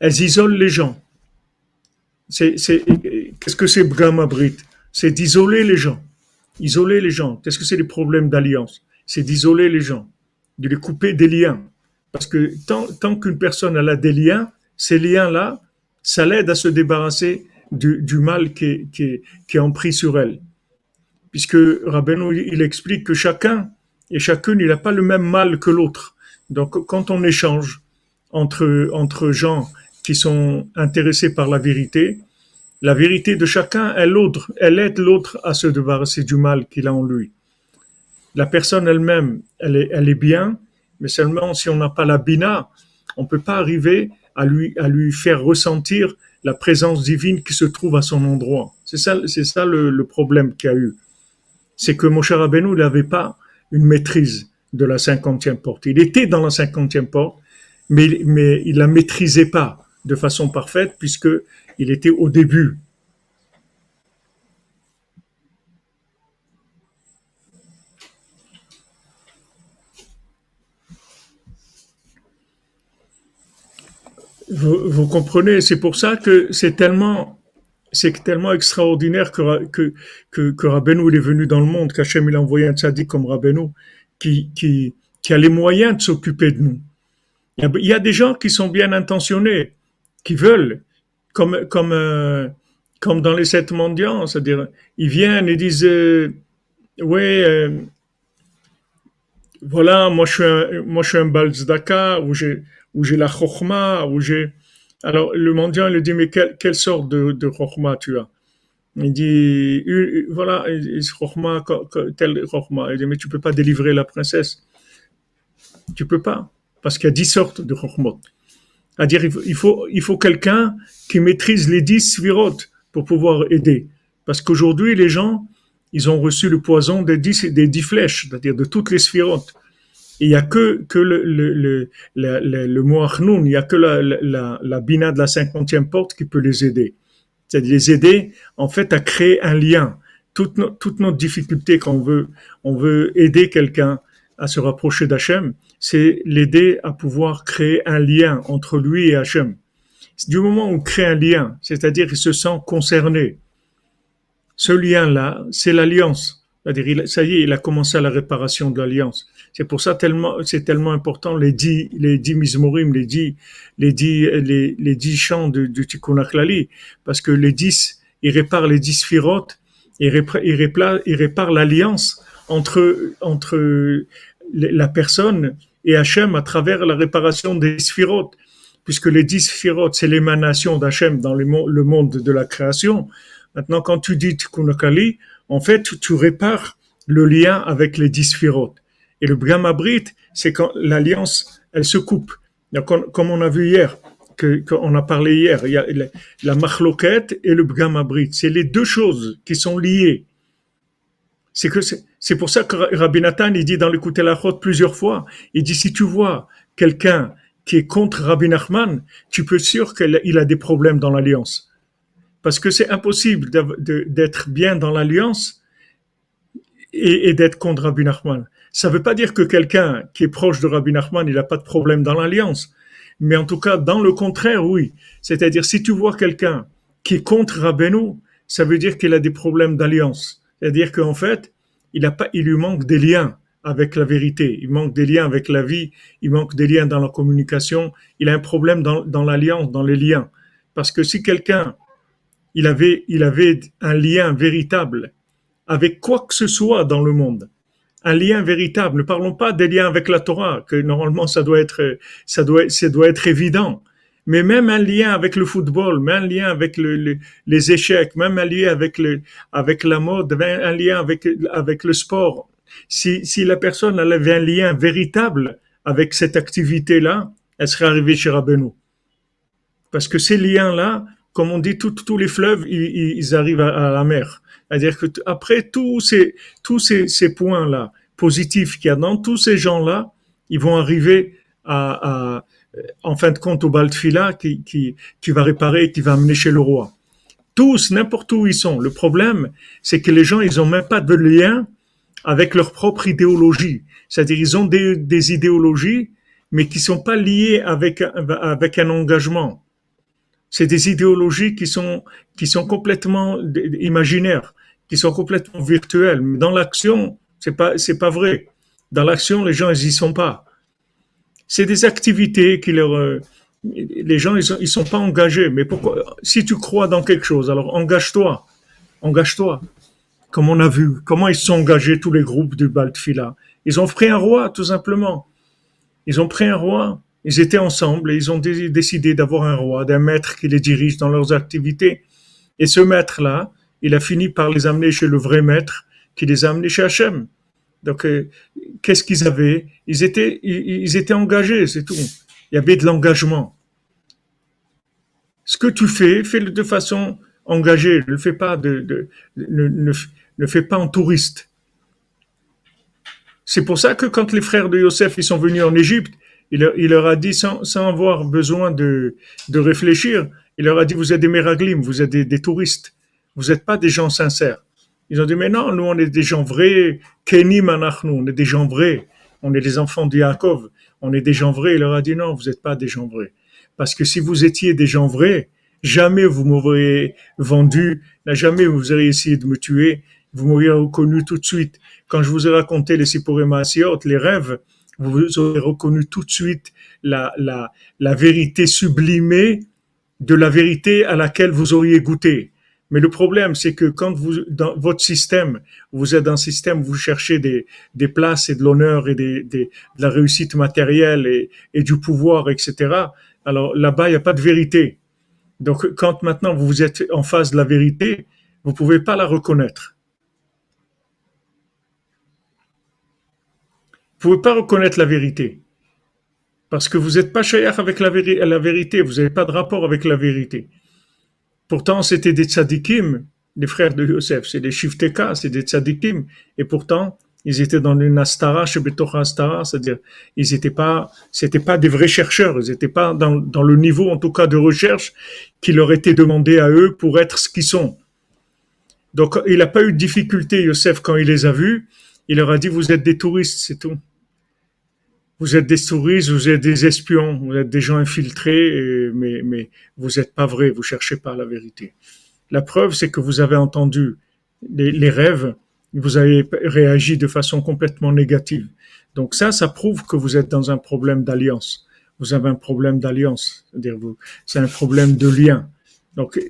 Elles isolent les gens. Qu'est-ce que c'est Brahmabrit? C'est d'isoler les gens. Isoler les gens. Qu'est-ce que c'est les problèmes d'alliance? C'est d'isoler les gens, de les couper des liens. Parce que tant, tant qu'une personne a des liens, ces liens-là, ça l'aide à se débarrasser du, du mal qui est, qui, qui est empris sur elle. Puisque Rabbeinu, il explique que chacun et chacune, il n'a pas le même mal que l'autre. Donc, quand on échange entre, entre gens qui sont intéressés par la vérité, la vérité de chacun, elle, elle aide l'autre à se débarrasser du mal qu'il a en lui la personne elle-même, elle est, bien, mais seulement si on n'a pas la bina, on peut pas arriver à lui, à lui faire ressentir la présence divine qui se trouve à son endroit. C'est ça, c'est ça le, problème qu'il y a eu. C'est que mon cher Rabbeinu, n'avait pas une maîtrise de la cinquantième porte. Il était dans la cinquantième porte, mais, mais il la maîtrisait pas de façon parfaite puisque il était au début. Vous, comprenez, c'est pour ça que c'est tellement, c'est tellement extraordinaire que, que, que, Rabbeinu il est venu dans le monde, qu'Hachem il a envoyé un tzaddik comme Rabbeinu, qui, qui, qui a les moyens de s'occuper de nous. Il y, a, des gens qui sont bien intentionnés, qui veulent, comme, comme, euh, comme dans les sept mendiants, c'est-à-dire, ils viennent et disent, euh, ouais, euh, voilà, moi je suis un, moi je suis un j'ai, où j'ai la chokma, où j'ai... Alors le mendiant il lui dit mais quelle, sorte de, de tu as? Il dit voilà chokma telle chokma. Il dit mais tu peux pas délivrer la princesse. Tu peux pas parce qu'il y a dix sortes de chokmot. C'est-à-dire il faut il faut quelqu'un qui maîtrise les dix svirotes pour pouvoir aider. Parce qu'aujourd'hui les gens ils ont reçu le poison des dix des dix flèches, c'est-à-dire de toutes les sphirotes il y a que que le le le le, le, il y a que la, la, la bina de la cinquantième porte qui peut les aider. C'est-à-dire les aider en fait à créer un lien. Toute, toute notre difficulté quand on veut on veut aider quelqu'un à se rapprocher d'Hachem, c'est l'aider à pouvoir créer un lien entre lui et Hachem. Du moment où on crée un lien, c'est-à-dire qu'il se sent concerné, ce lien-là, c'est l'alliance. C'est-à-dire, ça y est, il a commencé la réparation de l'alliance. C'est pour ça tellement, c'est tellement important les dix, les dix mismorim, les dix, les dix, les, dix chants du, du Tikkun parce que les dix, ils réparent les dix réparent, ils réparent, ils réparent l'alliance entre, entre la personne et Hachem à travers la réparation des sphirotes. Puisque les dix sphirotes, c'est l'émanation d'Hachem dans le monde de la création. Maintenant, quand tu dis Tikkun en fait, tu répares le lien avec les dix sphirotes. Et le Brahmabrit, c'est quand l'alliance, elle se coupe. comme on a vu hier, qu'on a parlé hier, il y a la machloket et le Brahmabrit. C'est les deux choses qui sont liées. C'est que c'est pour ça que Rabbi Nathan, il dit dans le Kutelachot plusieurs fois, il dit si tu vois quelqu'un qui est contre Rabbi Nachman, tu peux sûr qu'il a des problèmes dans l'alliance. Parce que c'est impossible d'être bien dans l'alliance et, d'être contre Rabbi Nachman. Ça ne veut pas dire que quelqu'un qui est proche de Rabbi Nachman, il n'a pas de problème dans l'alliance. Mais en tout cas, dans le contraire, oui. C'est-à-dire, si tu vois quelqu'un qui est contre Rabbeinu, ça veut dire qu'il a des problèmes d'alliance. C'est-à-dire qu'en fait, il, a pas, il lui manque des liens avec la vérité, il manque des liens avec la vie, il manque des liens dans la communication, il a un problème dans, dans l'alliance, dans les liens. Parce que si quelqu'un, il avait, il avait un lien véritable avec quoi que ce soit dans le monde, un lien véritable. Ne parlons pas des liens avec la Torah, que normalement ça doit être, ça doit, ça doit être évident. mais même un lien avec le football, même un lien avec le, le- les échecs, même un lien avec la mode, un lien avec, le sport. Si, la personne avait un lien véritable avec cette activité-là, elle serait arrivée chez Rabbeinu. Parce que ces liens-là, comme on dit, tous les fleuves, ils, arrivent à, la mer. C'est-à-dire que après tous ces, ces points-là positifs qu'il y a dans tous ces gens-là, ils vont arriver à, à- en fin de compte au Baltfila qui, qui, qui va réparer, qui va amener chez le roi. Tous, n'importe où ils sont. Le problème, c'est que les gens, ils ont même pas de lien avec leur propre idéologie. C'est-à-dire, ils ont des, des idéologies, mais qui sont pas liées avec, avec un engagement. C'est des idéologies qui sont, qui sont complètement imaginaires, qui sont complètement virtuelles. Mais dans l'action, c'est pas, c'est pas vrai. Dans l'action, les gens, ils y sont pas. C'est des activités qui leur, euh, les gens, ils sont, sont pas engagés. Mais pourquoi, si tu crois dans quelque chose, alors engage-toi. Engage-toi. Comme on a vu, comment ils sont engagés tous les groupes du Baltfila. Ils ont pris un roi, tout simplement. Ils ont pris un roi. Ils étaient ensemble et ils ont dé- décidé d'avoir un roi, d'un maître qui les dirige dans leurs activités. Et ce maître-là, il a fini par les amener chez le vrai maître qui les a amenés chez Hachem. Donc, euh, qu'est-ce qu'ils avaient? Ils étaient, engagés, c'est tout. Il y avait de l'engagement. Ce que tu fais, fais-le de façon engagée. Ne le fais pas de, ne, fais pas en touriste. C'est pour ça que quand les frères de Yosef ils sont venus en Égypte, il, leur- a dit sans, avoir besoin de, réfléchir, il leur a dit vous êtes des méraglim, vous êtes des touristes, vous n'êtes pas des gens sincères. Ils ont dit mais non, nous on est des gens vrais, kenim anachnu, on est des gens vrais, on est des enfants de Yaakov, on est des gens vrais. Il leur a dit non, vous n'êtes pas des gens vrais. Parce que si vous étiez des gens vrais, jamais vous m'auriez vendu, jamais vous auriez essayé de me tuer, vous m'auriez reconnu tout de suite. Quand je vous ai raconté les Sippurim Asiot, les rêves, vous aurez reconnu tout de suite la, la, la vérité sublimée de la vérité à laquelle vous auriez goûté. Mais le problème, c'est que quand vous, dans votre système, vous êtes dans un système, vous cherchez des, places et de l'honneur et de la réussite matérielle et, du pouvoir, etc. Alors là-bas, il n'y a pas de vérité. Donc quand maintenant vous êtes en face de la vérité, vous pouvez pas la reconnaître. Vous pouvez pas reconnaître la vérité. Parce que vous n'êtes pas shayach avec la vérité, vous n'avez pas de rapport avec la vérité. Pourtant, c'était des tzadikim, les frères de Yosef, c'est des shifteka, c'est des tzadikim, et pourtant, ils étaient dans une astara, chez Betocha astara, c'est-à-dire, ils étaient pas, c'était pas des vrais chercheurs, ils n'étaient pas dans, dans le niveau, en tout cas, de recherche qui leur était demandé à eux pour être ce qu'ils sont. Donc, il n'a pas eu de difficulté, Yosef, quand il les a vus, il leur a dit, vous êtes des touristes, c'est tout. Vous êtes des touristes, vous êtes des espions, vous êtes des gens infiltrés, mais, mais vous n'êtes pas vrais, vous cherchez pas la vérité. La preuve, c'est que vous avez entendu les, rêves, vous avez réagi de façon complètement négative. Donc ça, ça prouve que vous êtes dans un problème d'alliance. Vous avez un problème d'alliance, c'est un problème de lien. Donc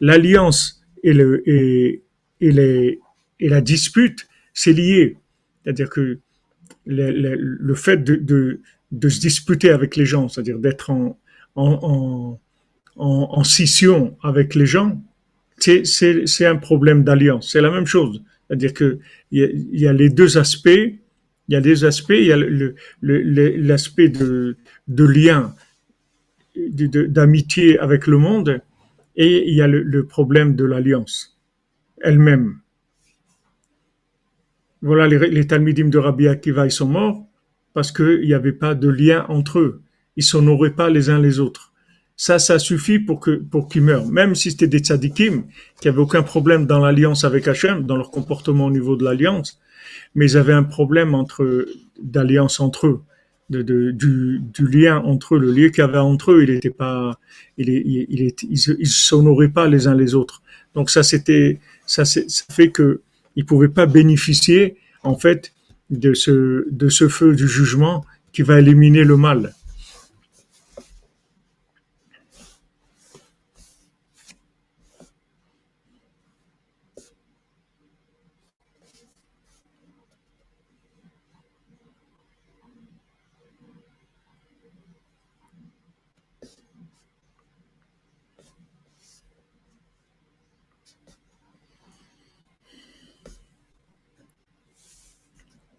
l'alliance et, le, et, les, et la dispute, c'est lié. C'est-à-dire que le, le, le fait de, de, de se disputer avec les gens, c'est-à-dire d'être en, en, en, en, scission avec les gens, c'est, un problème d'alliance. C'est la même chose. C'est-à-dire que il y, a, y a les deux aspects. Il y a des aspects. Il y a l'aspect de, de lien, d'amitié avec le monde, et il y a le problème de l'alliance elle-même. Voilà, les, les Talmidim de Rabbi Akiva, ils sont morts parce qu'il n'y avait pas de lien entre eux. Ils s'honoraient pas les uns les autres. Ça, ça suffit pour que pour qu'ils meurent. Même si c'était des tzadikim qui avaient aucun problème dans l'alliance avec Hachem, dans leur comportement au niveau de l'alliance, mais ils avaient un problème entre d'alliance entre eux, du, lien entre eux. Le lien qu'il y avait entre eux, il était pas, il, il, il ils, s'honoraient pas les uns les autres. Donc ça, c'était, ça, ça fait que ils pouvaient pas bénéficier en fait de ce de ce feu du jugement qui va éliminer le mal.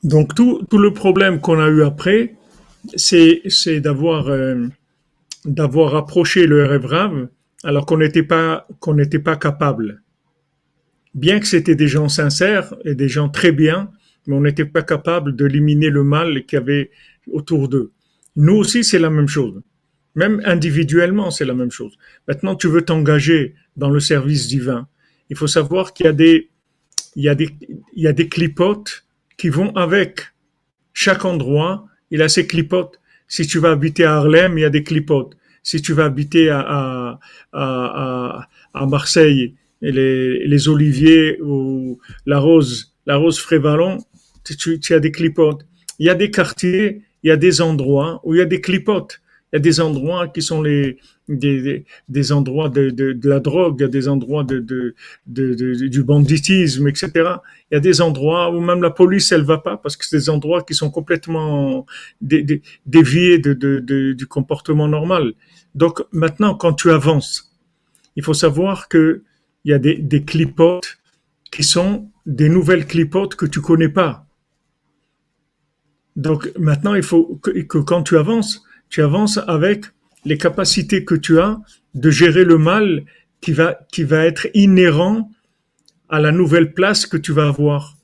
Donc tout, tout le problème qu'on a eu après, c'est c'est d'avoir euh, d'avoir approché le rêve alors qu'on n'était pas qu'on n'était pas capable. Bien que c'était des gens sincères et des gens très bien, mais on n'était pas capable d'éliminer le mal qu'il y avait autour d'eux. Nous aussi, c'est la même chose. Même individuellement, c'est la même chose. Maintenant, tu veux t'engager dans le service divin. Il faut savoir qu'il y a des, il y a des, il y a des clipotes qui vont avec. Chaque endroit, il a ses clipotes. Si tu vas habiter à Harlem, il y a des clipotes. Si tu vas habiter à, à, à, à Marseille, les, les oliviers ou la rose, la rose frévalon, tu, tu as des clipotes. Il y a des quartiers, il y a des endroits où il y a des clipotes. Il y a des endroits qui sont les des, des endroits de, de, la drogue, il y a des endroits de, de, de, du banditisme, etc. Il y a des endroits où même la police elle va pas parce que c'est des endroits qui sont complètement dé, déviés de, de, du comportement normal. Donc maintenant, quand tu avances, il faut savoir que il y a des, des clipotes qui sont des nouvelles clipotes que tu connais pas. Donc maintenant, il faut que, que, quand tu avances, tu avances avec les capacités que tu as de gérer le mal qui va, qui va être inhérent à la nouvelle place que tu vas avoir.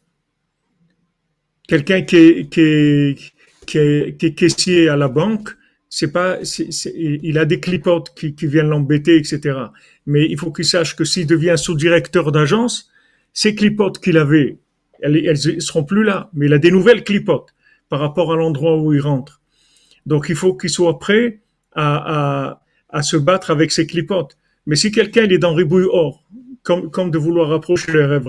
Quelqu'un qui est, qui, est, caissier à la banque, c'est pas, il a des clipotes qui, qui viennent l'embêter, etc. Mais il faut qu'il sache que s'il devient sous-directeur d'agence, ces clipotes qu'il avait, elles, elles seront plus là, mais il a des nouvelles clipotes par rapport à l'endroit où il rentre. Donc il faut qu'il soit prêt à, à, à, se battre avec ses clipotes. Mais si quelqu'un il est dans ribouille or, comme, comme de vouloir approcher le rêve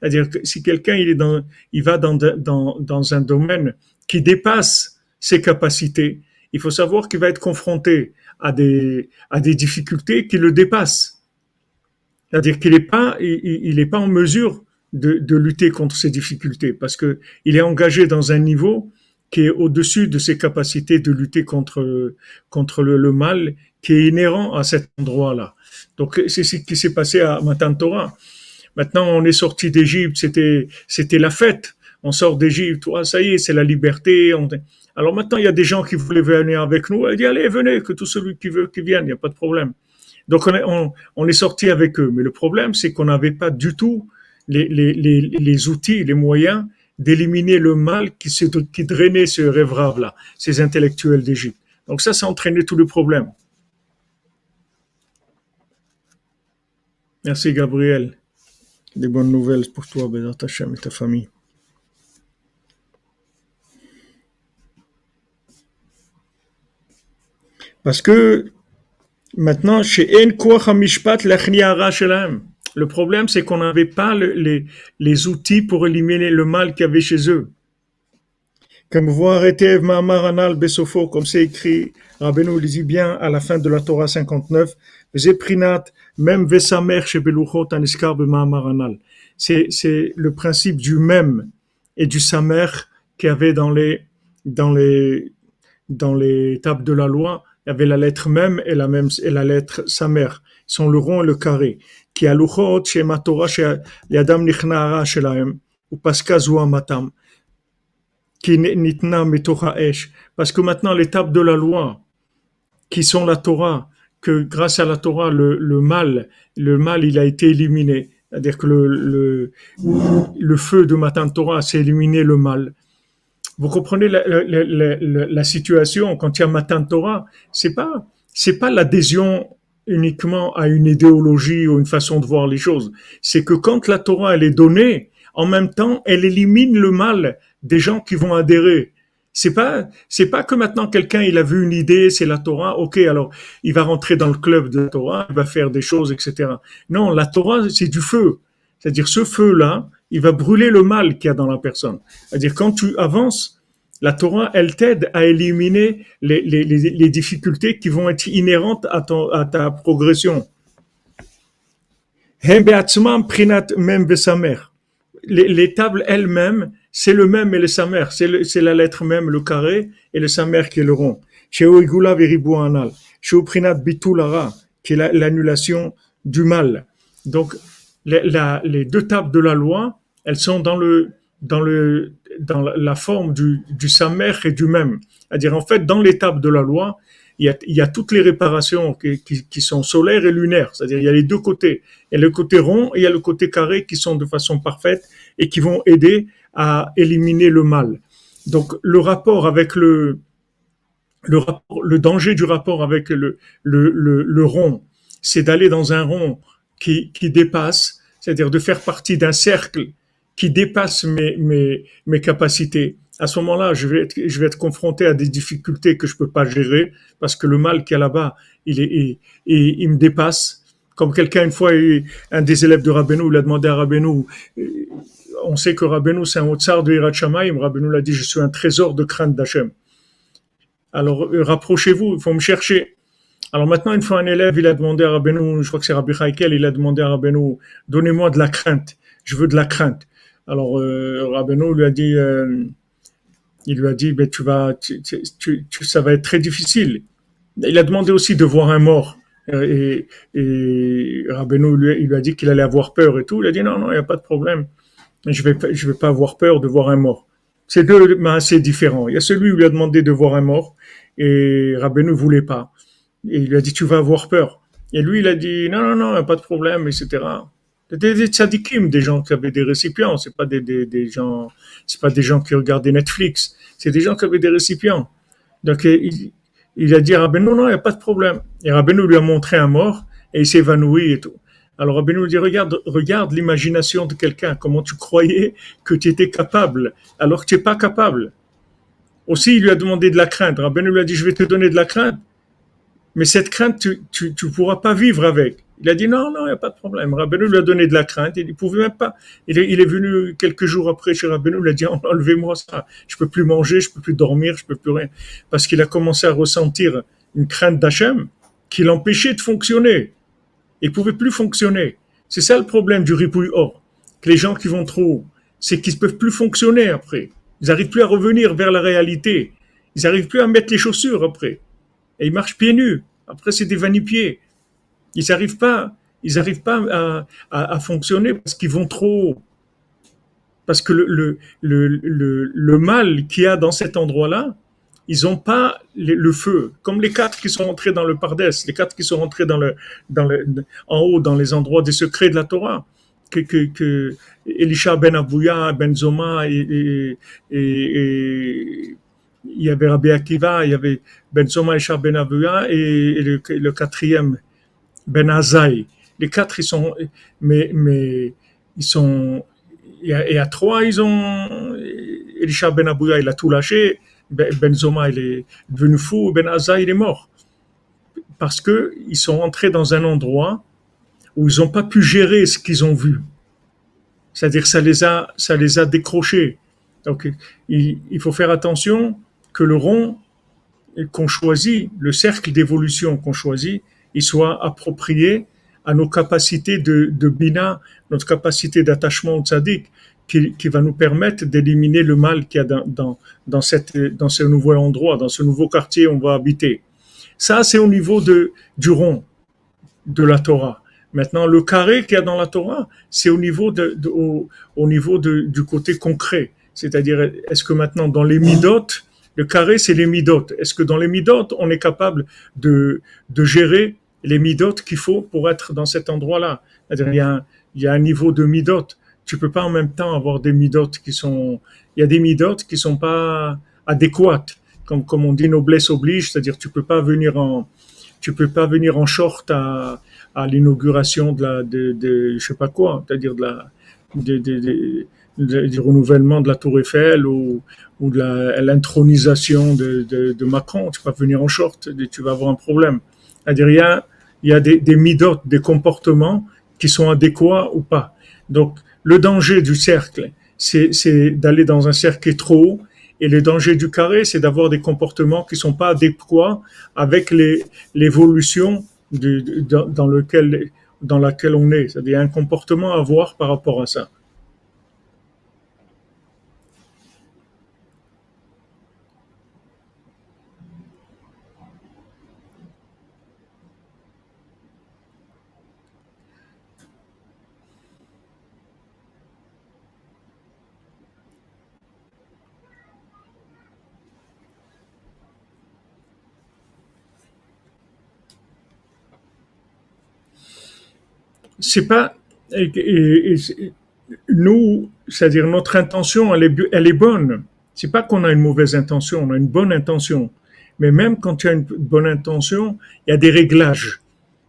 c'est-à-dire que si quelqu'un il est dans, il va dans, dans, dans un domaine qui dépasse ses capacités, il faut savoir qu'il va être confronté à des, à des difficultés qui le dépassent. C'est-à-dire qu'il n'est pas, il, il pas en mesure de, de, lutter contre ces difficultés parce que il est engagé dans un niveau qui est au-dessus de ses capacités de lutter contre contre le, le, mal qui est inhérent à cet endroit-là. Donc c'est ce qui s'est passé à Matan Torah. Maintenant on est sorti d'Égypte, c'était c'était la fête. On sort d'Égypte, ah, ça y est, c'est la liberté. Alors maintenant il y a des gens qui voulaient venir avec nous. Elle dit allez venez, que tout celui qui veut qui vienne, il n'y a pas de problème. Donc on est, on est sorti avec eux. Mais le problème c'est qu'on n'avait pas du tout les, les, les, les outils, les moyens d'éliminer le mal qui, qui drainait ce rêve-là, ces intellectuels d'Égypte. Donc ça, ça entraînait tout le problème. Merci Gabriel. Des bonnes nouvelles pour toi, Bézat Hachem et ta famille. Parce que maintenant, chez En Koach HaMishpat, l'Achniara Shelem, le problème, c'est qu'on n'avait pas le, les, les, outils pour éliminer le mal qu'il y avait chez eux. Comme vous arrêtez Anal Besofo, comme c'est écrit, Rabbeinu le dit bien à la fin de la Torah 59, Zeprinat, même Vesamer chez Beluchot Aniskar Anal. C'est, c'est le principe du même et du Samer qu'il y avait dans les, dans les, dans les tables de la loi. Il y avait la lettre même et la même, et la lettre Samer sont le rond et le carré. Qui a chez ma Torah, chez l'Adam chez l'Aem, ou Paskazu Amatam, qui nitna Metora Esh. Parce que maintenant, l'étape de la loi, qui sont la Torah, que grâce à la Torah, le, le mal, le mal, il a été éliminé. C'est-à-dire que le, le, le, feu de Matan Torah, c'est éliminer le mal. Vous comprenez la, la, la, situation? Quand il y a Matan Torah, c'est pas c'est pas l'adhésion uniquement à une idéologie ou une façon de voir les choses. C'est que quand la Torah elle est donnée, en même temps, elle élimine le mal des gens qui vont adhérer. C'est pas, c'est pas que maintenant quelqu'un il a vu une idée, c'est la Torah, ok, alors il va rentrer dans le club de la Torah, il va faire des choses, etc. Non, la Torah c'est du feu. C'est-à-dire ce feu-là, il va brûler le mal qu'il y a dans la personne. C'est-à-dire quand tu avances, la Torah, elle t'aide à éliminer les, les, les, les, difficultés qui vont être inhérentes à, ton, à ta progression. Les, les tables elles-mêmes, c'est le même et le samer, c'est la lettre même, le carré, et le samer qui est le rond. Chez Oigula Veribu Anal, chez Prinat Bitulara, qui est l'annulation du mal. Donc, les, les deux tables de la loi, elles sont dans le, dans le, dans la, forme du, du samer et du même. C'est-à-dire, en fait, dans l'étape de la loi, il y a, toutes les réparations qui, sont solaires et lunaires. C'est-à-dire, il y a les deux côtés. Il y a le côté rond et il y a le côté carré qui sont de façon parfaite et qui vont aider à éliminer le mal. Donc, le rapport avec le, le, danger du rapport avec le, rond, c'est d'aller dans un rond qui dépasse, c'est-à-dire de faire partie d'un cercle qui dépasse mes, mes, mes capacités. À ce moment-là, je vais, être, je vais être confronté à des difficultés que je peux pas gérer parce que le mal qu'il y a là-bas, il, est, il, il, me dépasse. Comme quelqu'un, une fois, un des élèves de Rabbeinu, il a demandé à Rabbeinu, on sait que Rabbeinu, c'est un haut tsar de Hirat Shamayim. Rabbeinu l'a dit, je suis un trésor de crainte d'Hachem. Alors, euh, rapprochez-vous, il faut me chercher. Alors maintenant, une fois un élève, il a demandé à Rabbeinu, je crois que c'est Rabbi Haikel, il a demandé à Rabbeinu, donnez-moi de la crainte. Je veux de la crainte. Alors, euh, lui a dit, euh, il lui a dit, ben, tu vas, tu, tu, ça va être très difficile. Il a demandé aussi de voir un mort. Et, et Rabbeinu lui, lui a dit qu'il allait avoir peur et tout. Il a dit, non, non, il n'y a pas de problème. Je vais, je vais pas avoir peur de voir un mort. C'est deux mais assez différents. Il y a celui où il a demandé de voir un mort et Rabbeinu ne voulait pas. Et il lui a dit, tu vas avoir peur. Et lui, il a dit, non, non, non, il n'y a pas de problème, etc. C'était des tzadikim, des gens qui avaient des récipients. C'est pas des, des, gens, c'est pas des gens qui regardaient Netflix. C'est des gens qui avaient des récipients. Donc, il, a dit à Rabbeinu, non, non, il n'y a pas de problème. Et Rabbeinu lui a montré un mort et il s'est évanoui et tout. Alors Rabbeinu lui dit, regarde, regarde l'imagination de quelqu'un, comment tu croyais que tu étais capable, alors que tu n'es pas capable. Aussi, il lui a demandé de la crainte. Rabbeinu lui a dit, je vais te donner de la crainte, mais cette crainte, tu tu pourras pas vivre avec. Il a dit, non, non, il n'y a pas de problème. Rabbeinu lui a donné de la crainte, il ne pouvait même pas. Il est, venu quelques jours après chez Rabbeinu, il a dit, enlevez-moi ça, je peux plus manger, je peux plus dormir, je peux plus rien. Parce qu'il a commencé à ressentir une crainte d'Hachem qui l'empêchait de fonctionner. Il pouvait plus fonctionner. C'est ça le problème du ripouille or. Que les gens qui vont trop, c'est qu'ils ne peuvent plus fonctionner après. Ils n'arrivent plus à revenir vers la réalité. Ils n'arrivent plus à mettre les chaussures après. Et ils marchent pieds nus. Après, c'est des vanipieds. Ils n'arrivent pas, ils n'arrivent pas à, fonctionner parce qu'ils vont trop. Parce que le, mal qu'il y a dans cet endroit-là, ils n'ont pas le, feu. Comme les quatre qui sont rentrés dans le Pardès, les quatre qui sont rentrés en haut, dans les endroits des secrets de la Torah. Que, que, que Elisha ben Abouya, ben Zoma et, il y avait Rabbi Akiva, il y avait Ben Zoma, Elisha ben Abouya et, le, quatrième, Ben Azaï. Les quatre, ils sont, mais, mais, ils sont, et à, trois, ils ont, Elisha ben Abouya, il a tout lâché, ben Zoma, il est devenu fou, Ben Aza, il est mort. Parce que ils sont entrés dans un endroit où ils n'ont pas pu gérer ce qu'ils ont vu. C'est-à-dire, ça les a, ça les a décrochés. Donc, il, il faut faire attention que le rond qu'on choisit, le cercle d'évolution qu'on choisit, il soit approprié à nos capacités de, de bina, notre capacité d'attachement au tzaddik, qui, qui, va nous permettre d'éliminer le mal qu'il y a dans, dans, dans, cette, dans ce nouveau endroit, dans ce nouveau quartier où on va habiter. Ça, c'est au niveau de, du rond de la Torah. Maintenant, le carré qu'il y a dans la Torah, c'est au niveau, de, au, au, niveau de, du côté concret. C'est-à-dire, est-ce que maintenant, dans les midotes, le carré, c'est les midotes. Est-ce que dans les midotes, on est capable de, de gérer les midotes qu'il faut pour être dans cet endroit-là il y, a un, il y a un niveau de midotes tu peux pas en même temps avoir des midotes qui sont, il y a des midotes qui sont pas adéquates, comme comme on dit noblesse oblige, c'est-à-dire tu peux pas venir en, tu peux pas venir en short à, à l'inauguration de la, de, de, je sais pas quoi, c'est-à-dire de la, de, de, du renouvellement de la Tour Eiffel ou, ou de l'intronisation de, de, de, Macron. Tu peux pas venir en short, tu vas avoir un problème. C'est-à-dire il y a, il y a des, des midotes, des comportements qui sont adéquats ou pas. Donc, le danger du cercle, c'est d'aller dans un cercle trop haut, et le danger du carré, c'est d'avoir des comportements qui sont pas adéquats avec l'évolution dans, lequel, dans laquelle on est. C'est-à-dire un comportement à avoir par rapport à ça. C'est pas nous, c'est-à-dire notre intention, elle est, elle est bonne. C'est pas qu'on a une mauvaise intention, on a une bonne intention. Mais même quand tu as une bonne intention, il y a des réglages.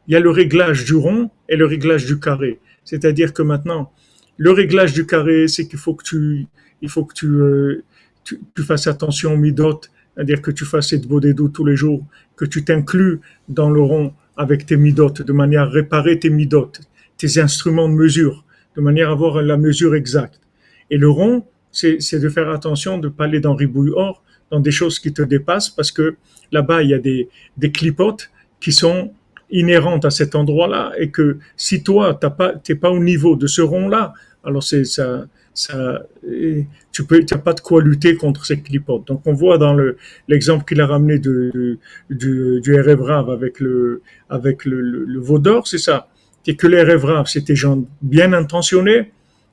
Il y a le réglage du rond et le réglage du carré. C'est-à-dire que maintenant, le réglage du carré, c'est qu'il faut que tu, il faut que tu, euh, tu, fasses attention aux midot, c'est-à-dire que tu fasses cette bodédou tous les jours, que tu t'inclus dans le rond avec tes midot, de manière à réparer tes midot, tes instruments de mesure, de manière à avoir la mesure exacte. Et le rond, c'est de faire attention de ne pas aller dans ribouille or, dans des choses qui te dépassent, parce que là-bas, il y a des, clipotes qui sont inhérentes à cet endroit-là, et que si toi, tu t'es pas au niveau de ce rond-là, alors c'est ça, ça, et tu peux, t'as pas de quoi lutter contre ces clipotes. Donc on voit dans le l'exemple qu'il a ramené du, du Rav avec le avec le, le, le veau d'or, c'est ça. C'est que les Rav, c'était gens bien intentionnés,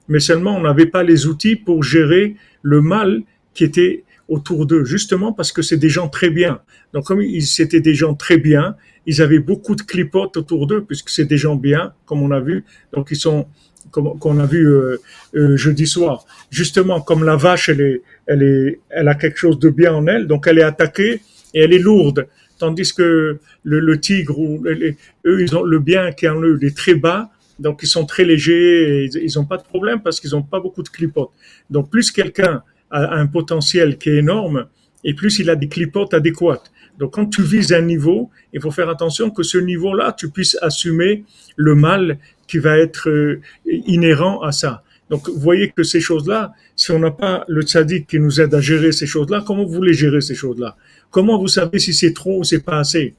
mais seulement on n'avait pas les outils pour gérer le mal qui était autour d'eux, justement parce que c'est des gens très bien. Donc comme ils c'était des gens très bien, ils avaient beaucoup de clipotes autour d'eux puisque c'est des gens bien, comme on a vu. Donc ils sont comme qu'on a vu euh, euh, jeudi soir. Justement, comme la vache, elle est, elle est, elle a quelque chose de bien en elle, donc elle est attaquée et elle est lourde. Tandis que le, tigre ou eux, ont le bien qui est en eux, est très bas, donc ils sont très légers, ils ils ont pas de problème parce qu'ils ont pas beaucoup de clipotes. Donc plus quelqu'un a un potentiel qui est énorme, et plus il a des clipotes adéquates. Donc quand tu vises un niveau, il faut faire attention que ce niveau-là, tu puisses assumer le mal qui va être euh, inhérent à ça. Donc vous voyez que ces choses-là, si on n'a pas le tzaddik qui nous aide à gérer ces choses-là, comment vous voulez gérer ces choses-là? Comment vous savez si c'est trop ou c'est pas assez?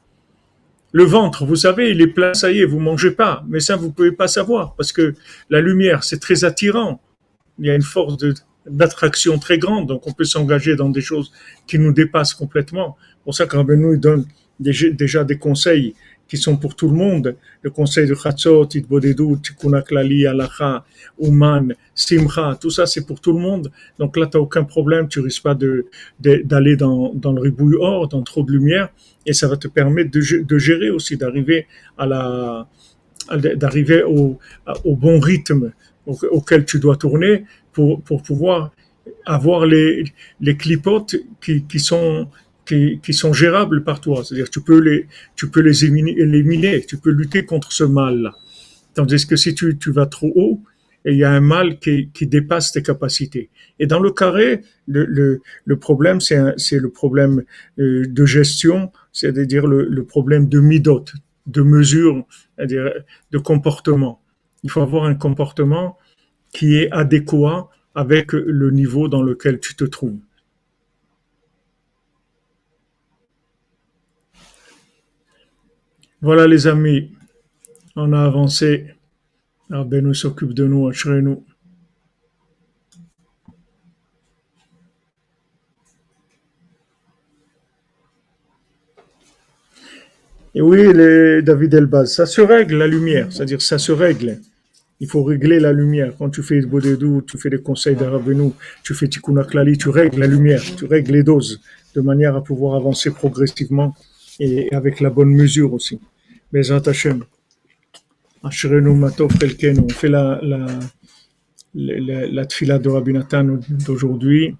Le ventre, vous savez, il est plein, ça y est, vous mangez pas. Mais ça, vous pouvez pas savoir parce que la lumière, c'est très attirant. Il y a une force d'attraction très grande, donc on peut s'engager dans des choses qui nous dépassent complètement. Pour ça que Rabbeinu il donne déjà des conseils qui sont pour tout le monde. Le conseil de Chatzot, Itbodedut, Tikkun Klali, Halacha, Uman, Simcha, tout ça c'est pour tout le monde. Donc là, tu n'as aucun problème, tu risques pas de, de- d'aller dans, dans le ribouille or, dans trop de lumière, et ça va te permettre de, de gérer aussi, d'arriver à la, d'arriver au, au bon rythme au- auquel tu dois tourner pour, pour pouvoir avoir les, les clipotes qui, qui sont qui, qui sont gérables par toi. C'est-à-dire tu peux les tu peux les éliminer, tu peux lutter contre ce mal-là. Tandis que si tu, tu vas trop haut, il y a un mal qui, qui dépasse tes capacités. Et dans le carré, le, le, le problème, c'est le problème euh, de gestion, c'est-à-dire le, le problème de midot, de mesure, c'est-à-dire de comportement. Il faut avoir un comportement qui est adéquat avec le niveau dans lequel tu te trouves. Voilà les amis, on a avancé. Rabbeinu s'occupe de nous, nous. Et oui, David Elbaz, ça se règle la lumière, c'est-à-dire ça se règle. Il faut régler la lumière. Quand tu fais Bodedou, tu fais des conseils d'Arabenu, tu fais Tikkun tu règles la lumière, tu règles les doses, de manière à pouvoir avancer progressivement et avec la bonne mesure aussi. Bezat Hashem. Ashrenu Matov Chelkenu. On fait la, la, la, la, la de Rabbi Nathan d'aujourd'hui.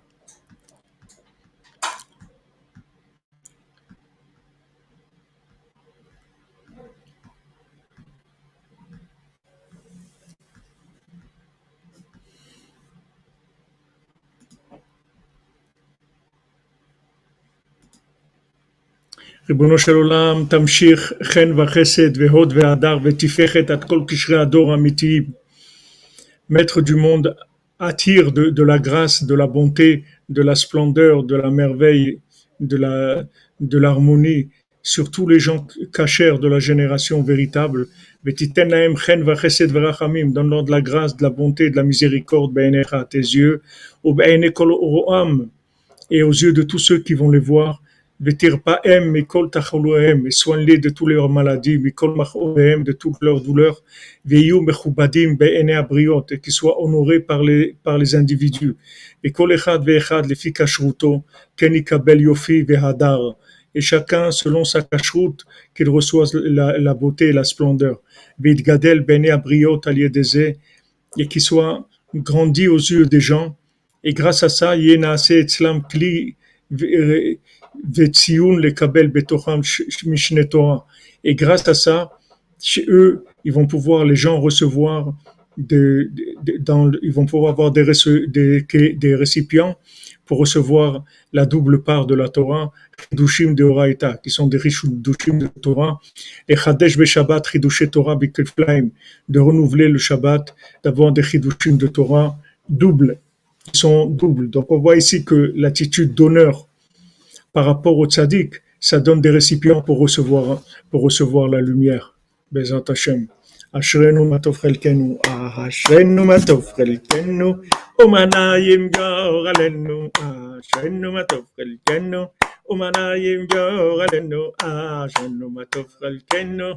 ריבונו של עולם, תמשיך חן וחסד והוד והדר ותפארת עד כל קשרי הדור האמיתיים. Maître du monde, attire de, de la grâce, de la bonté, de la splendeur, de la merveille, de la de l'harmonie sur tous les gens cachers de la génération véritable. ותיתן להם חן וחסד ורחמים, donne-leur de la grâce, de la bonté, de la miséricorde בעיניך, à tes yeux, ובעיני כל רועם, et aux yeux de tous ceux qui vont les voir. Betirpaem et kol tacholuem et soigne-les de toutes leurs maladies, mais kol machoem de toutes leurs douleurs, veyou mechubadim be'ene abriot et qu'ils soient honorés par les, par les individus. Et kol echad ve'echad le fikashruto, kenikabel yofi ve'hadar. Et chacun, selon sa cacheroute, qu'il reçoive la, beauté et la splendeur. Veit gadel be'ene abriot aliedeze et qu'il soit grandi aux yeux des gens. Et grâce à ça, yéna se etzlam le kabel betocham mishne Torah et grâce à ça chez eux ils vont pouvoir les gens recevoir de, de, dans, ils vont pouvoir avoir des, des, des récipients pour recevoir la double part de la Torah, Chidushim de Oraita, qui sont des riches Chidushim de Torah, et Chadesh be Shabbat, Chidushé Torah Bikeflaim, de renouveler le Shabbat, d'avoir des Chidushim de Torah doubles, qui sont doubles. Donc on voit ici que l'attitude d'honneur par rapport au tzaddik, ça donne des récipients pour recevoir, pour recevoir la lumière. Bezat Hashem. אשרנו מה טוב חלקנו, אשרנו מה טוב חלקנו, ומנעים גורלנו, אשרנו מה טוב חלקנו, ומנעים גורלנו, אשרנו מה טוב חלקנו,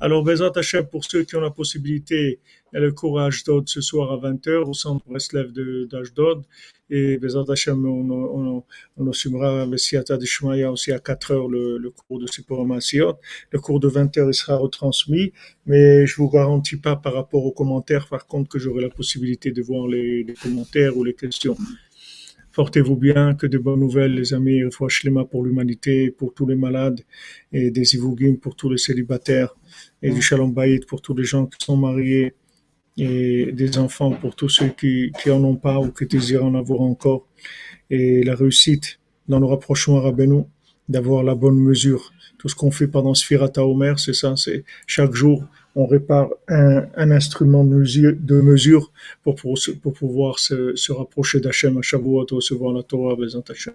Alors, Bézat pour ceux qui ont la possibilité et le courage d'Ode ce soir à 20h au centre Breslev d'Ajdod, et Bezat Hachem, on, on, on assumera le Siata de Shmaya aussi à 4h le, le cours de Sipora Masiot. Le cours de 20h, il sera retransmis. Mais je vous garantis pas par rapport aux commentaires, par contre, que j'aurai la possibilité de voir les, les commentaires ou les questions. Portez-vous bien, que de bonnes nouvelles, les amis. Shlema pour l'humanité, pour tous les malades, et des Ivugim pour tous les célibataires, et du Shalom Bayit pour tous les gens qui sont mariés, et des enfants pour tous ceux qui, qui en ont pas ou qui désirent en avoir encore. Et la réussite dans le rapprochement à Rabbeinu, d'avoir la bonne mesure. Tout ce qu'on fait pendant Sfirata Omer, c'est ça, c'est chaque jour on répare un, un instrument de mesure, pour, pour, pour, pouvoir se, se rapprocher d'Hachem à Shavuot, recevoir la Torah avec Hachem.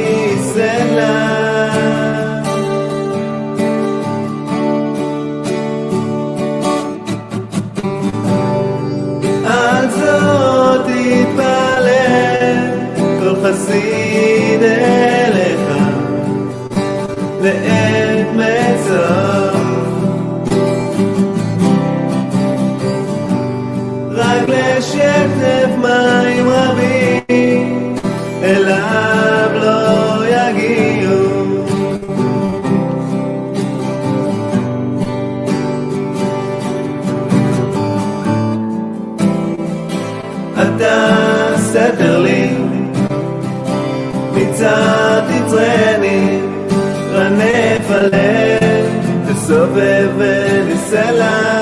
תתפלל כל חסיד אליך לעת מצר קצת תתרני, רנף הלב, תסובב וניסה לך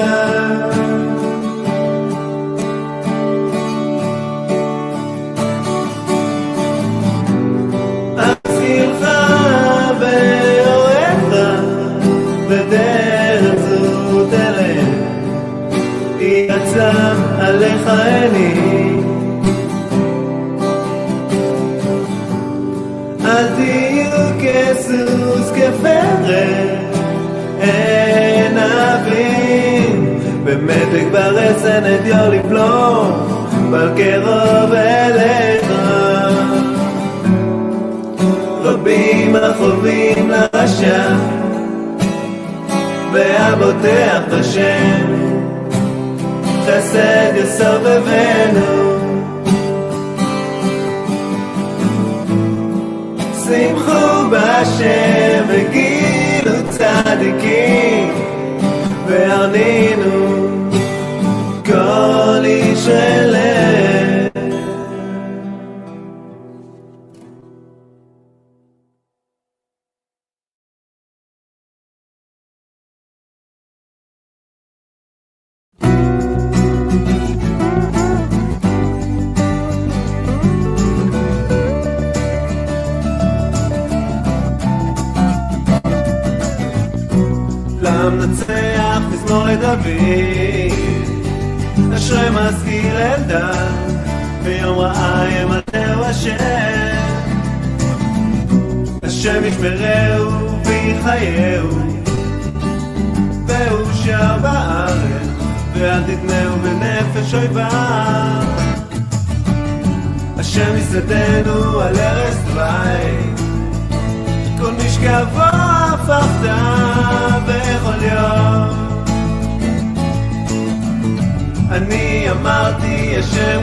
במתק ברסן אדיו לפלום בל קרוב אליך רבים החובים לרשע והבוטח בשם. חסד יסובבנו. שמחו בהשם וגילו צדיקים והרנינו כל איש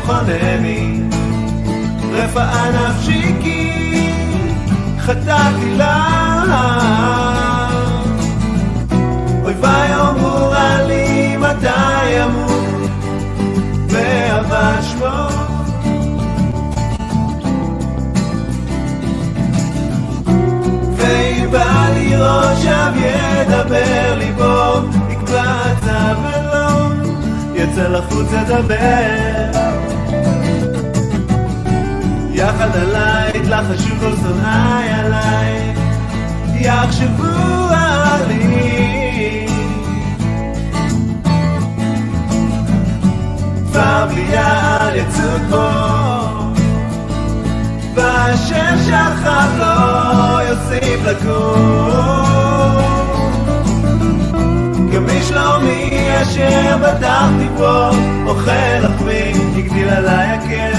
חונני, רפאה נפשי כי חטאתי לה. אויבי אמרו לי מתי אמור, ואהבה שמו. ואם בא לראות שם ידבר ליבו, יקבע צו ולא יצא לחוץ לדבר. יחד עליי, התלחשו כל שונאי עליי, יחשבו עלי. כבר בליעל יצאו פה, ואשר שכב לו יוסיף לקום. גם משלומי אשר בטחתי בו, אוכל לחמי, הגדיל עליי הכר.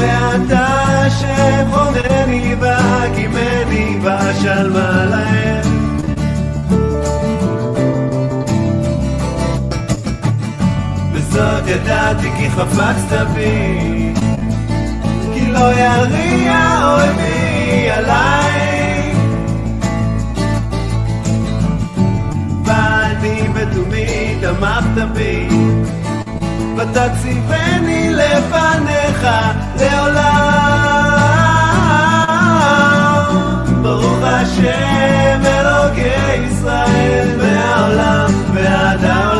ואתה השם חונני והקימני ואשלמה להם. וזאת ידעתי כי חפצת בי, כי לא יריע אויבי עליי. ואני בתומי תמכת בי, ותציבני לפניך לעולם. ברוך השם אלוקי ישראל מהעולם ועד העולם,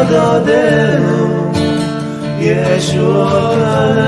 Adadeno Yeshua.